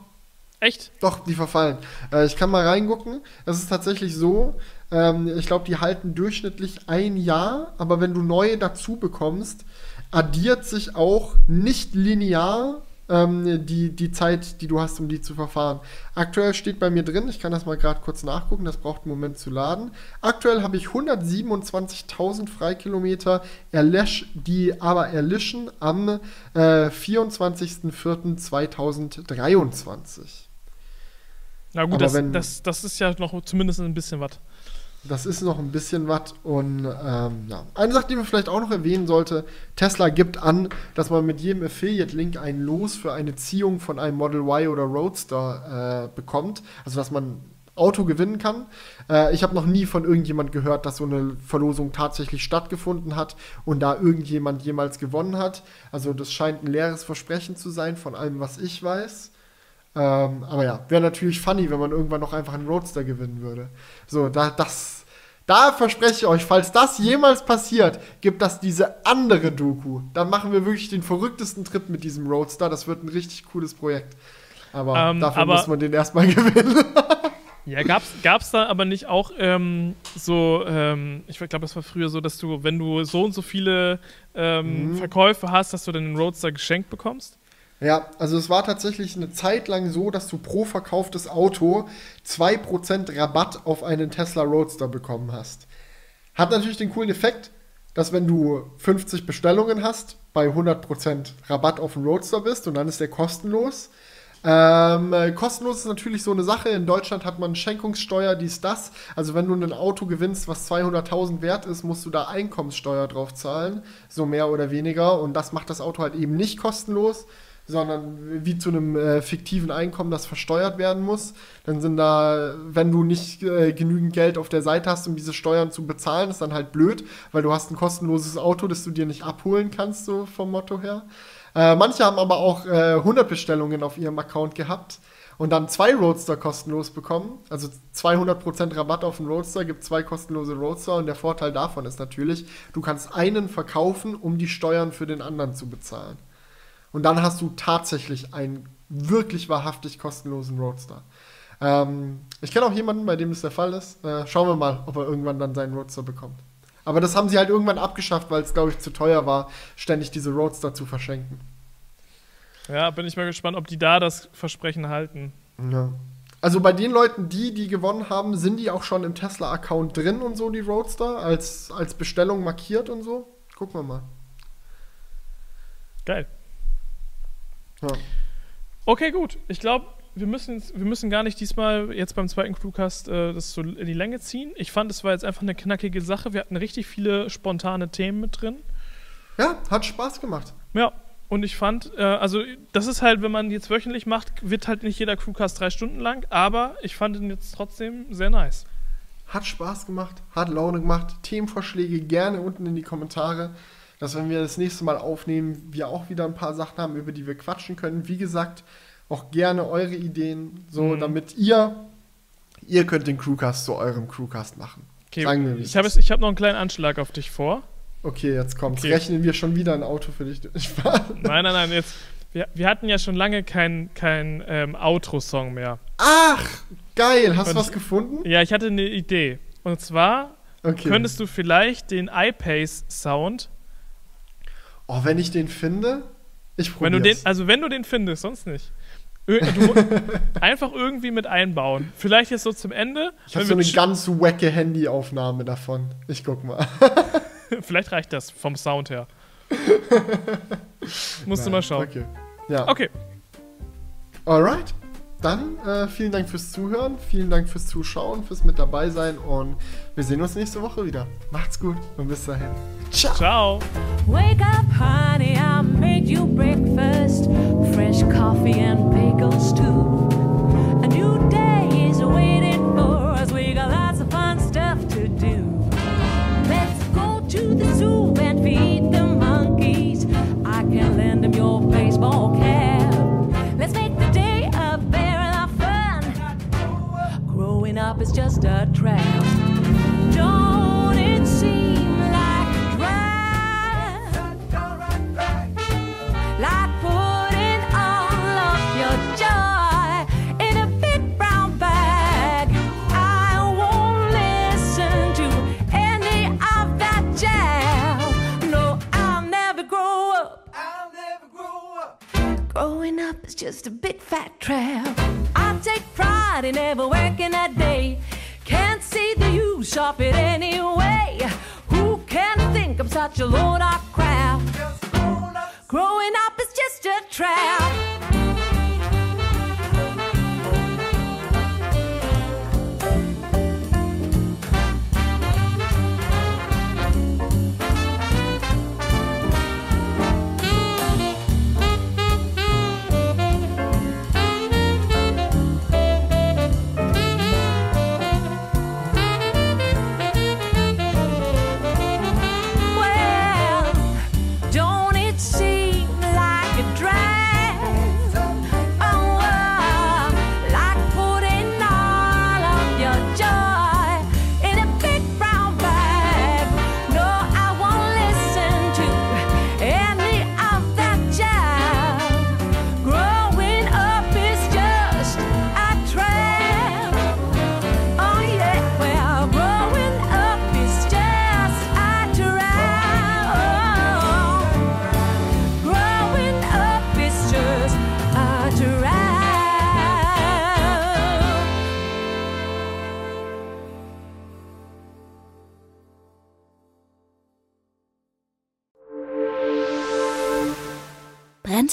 Echt? Doch, die verfallen. Äh, ich kann mal reingucken. Es ist tatsächlich so, ähm, ich glaube, die halten durchschnittlich ein Jahr, aber wenn du neue dazu bekommst, addiert sich auch nicht linear ähm, die, die Zeit, die du hast, um die zu verfahren. Aktuell steht bei mir drin, ich kann das mal gerade kurz nachgucken, das braucht einen Moment zu laden. Aktuell habe ich 127.000 Freikilometer, erlösch, die aber erlischen am äh, 24.04.2023. Na gut, das, wenn, das, das ist ja noch zumindest ein bisschen was. Das ist noch ein bisschen was. Und ähm, ja. eine Sache, die man vielleicht auch noch erwähnen sollte: Tesla gibt an, dass man mit jedem Affiliate-Link ein Los für eine Ziehung von einem Model Y oder Roadster äh, bekommt. Also, dass man Auto gewinnen kann. Äh, ich habe noch nie von irgendjemand gehört, dass so eine Verlosung tatsächlich stattgefunden hat und da irgendjemand jemals gewonnen hat. Also, das scheint ein leeres Versprechen zu sein, von allem, was ich weiß. Ähm, aber ja, wäre natürlich funny, wenn man irgendwann noch einfach einen Roadster gewinnen würde. So, da, das, da verspreche ich euch, falls das jemals passiert, gibt das diese andere Doku. Dann machen wir wirklich den verrücktesten Trip mit diesem Roadster. Das wird ein richtig cooles Projekt. Aber ähm, dafür aber muss man den erstmal gewinnen. Ja, gab's, gab's da aber nicht auch ähm, so, ähm, ich glaube, das war früher so, dass du, wenn du so und so viele ähm, mhm. Verkäufe hast, dass du dann den Roadster geschenkt bekommst? Ja, also es war tatsächlich eine Zeit lang so, dass du pro verkauftes Auto 2% Rabatt auf einen Tesla Roadster bekommen hast. Hat natürlich den coolen Effekt, dass wenn du 50 Bestellungen hast, bei 100% Rabatt auf den Roadster bist und dann ist der kostenlos. Ähm, kostenlos ist natürlich so eine Sache. In Deutschland hat man Schenkungssteuer, dies, das. Also wenn du ein Auto gewinnst, was 200.000 wert ist, musst du da Einkommenssteuer drauf zahlen. So mehr oder weniger. Und das macht das Auto halt eben nicht kostenlos sondern wie zu einem äh, fiktiven Einkommen, das versteuert werden muss. Dann sind da, wenn du nicht äh, genügend Geld auf der Seite hast, um diese Steuern zu bezahlen, ist dann halt blöd, weil du hast ein kostenloses Auto, das du dir nicht abholen kannst, so vom Motto her. Äh, manche haben aber auch 100 äh, Bestellungen auf ihrem Account gehabt und dann zwei Roadster kostenlos bekommen. Also 200% Rabatt auf den Roadster, gibt zwei kostenlose Roadster und der Vorteil davon ist natürlich, du kannst einen verkaufen, um die Steuern für den anderen zu bezahlen. Und dann hast du tatsächlich einen wirklich wahrhaftig kostenlosen Roadster. Ähm, ich kenne auch jemanden, bei dem das der Fall ist. Äh, schauen wir mal, ob er irgendwann dann seinen Roadster bekommt. Aber das haben sie halt irgendwann abgeschafft, weil es, glaube ich, zu teuer war, ständig diese Roadster zu verschenken. Ja, bin ich mal gespannt, ob die da das Versprechen halten. Ja. Also bei den Leuten, die die gewonnen haben, sind die auch schon im Tesla-Account drin und so, die Roadster, als, als Bestellung markiert und so. Gucken wir mal. Geil. Ja. Okay, gut. Ich glaube, wir müssen, wir müssen gar nicht diesmal jetzt beim zweiten Crewcast äh, das so in die Länge ziehen. Ich fand, es war jetzt einfach eine knackige Sache. Wir hatten richtig viele spontane Themen mit drin. Ja, hat Spaß gemacht. Ja. Und ich fand, äh, also das ist halt, wenn man jetzt wöchentlich macht, wird halt nicht jeder Crewcast drei Stunden lang, aber ich fand ihn jetzt trotzdem sehr nice. Hat Spaß gemacht, hat Laune gemacht. Themenvorschläge gerne unten in die Kommentare, dass wenn wir das nächste Mal aufnehmen, wir auch wieder ein paar Sachen haben, über die wir quatschen können. Wie gesagt, auch gerne eure Ideen, so Mhm. damit ihr, ihr könnt den Crewcast zu eurem Crewcast machen. Okay, Sagen wir, ich habe hab noch einen kleinen Anschlag auf dich vor. Okay, jetzt kommt's. Okay. Rechnen wir schon wieder ein Auto für dich. Nein, nein, nein, jetzt. Wir, wir hatten ja schon lange keinen kein, ähm, Outro-Song mehr. Ach, geil. Hast du was gefunden? Ja, ich hatte eine Idee. Und zwar Okay. könntest du vielleicht den iPace-Sound, oh, wenn ich den finde, ich wenn du den, also wenn du den findest, sonst nicht. Du, einfach irgendwie mit einbauen. Vielleicht jetzt so zum Ende. ich habe wenn so eine ganz wacke Handyaufnahme davon. Ich guck mal. Vielleicht reicht das vom Sound her. Musst du Nein, mal schauen. Okay. Ja. Okay. Alright. Dann äh, vielen Dank fürs Zuhören, vielen Dank fürs Zuschauen, fürs mit dabei sein und wir sehen uns nächste Woche wieder. Macht's gut und bis dahin. Ciao. Ciao. Wake up, honey, I made you breakfast. Fresh coffee and bagels, too. A new day is waiting for us. We got lots of fun stuff to do. Let's go to the zoo and feed the monkeys. I can lend them your baseball cap. Up is just a trap. Don't it seem like a drag? Like putting all of your joy in a big brown bag. I won't listen to any of that jazz. No, I'll never grow up. I'll never grow up. Growing up is just a big fat trap. In never working a day. Can't see the use of it anyway. Who can think I'm such a load of crap? Growing up is just a trap.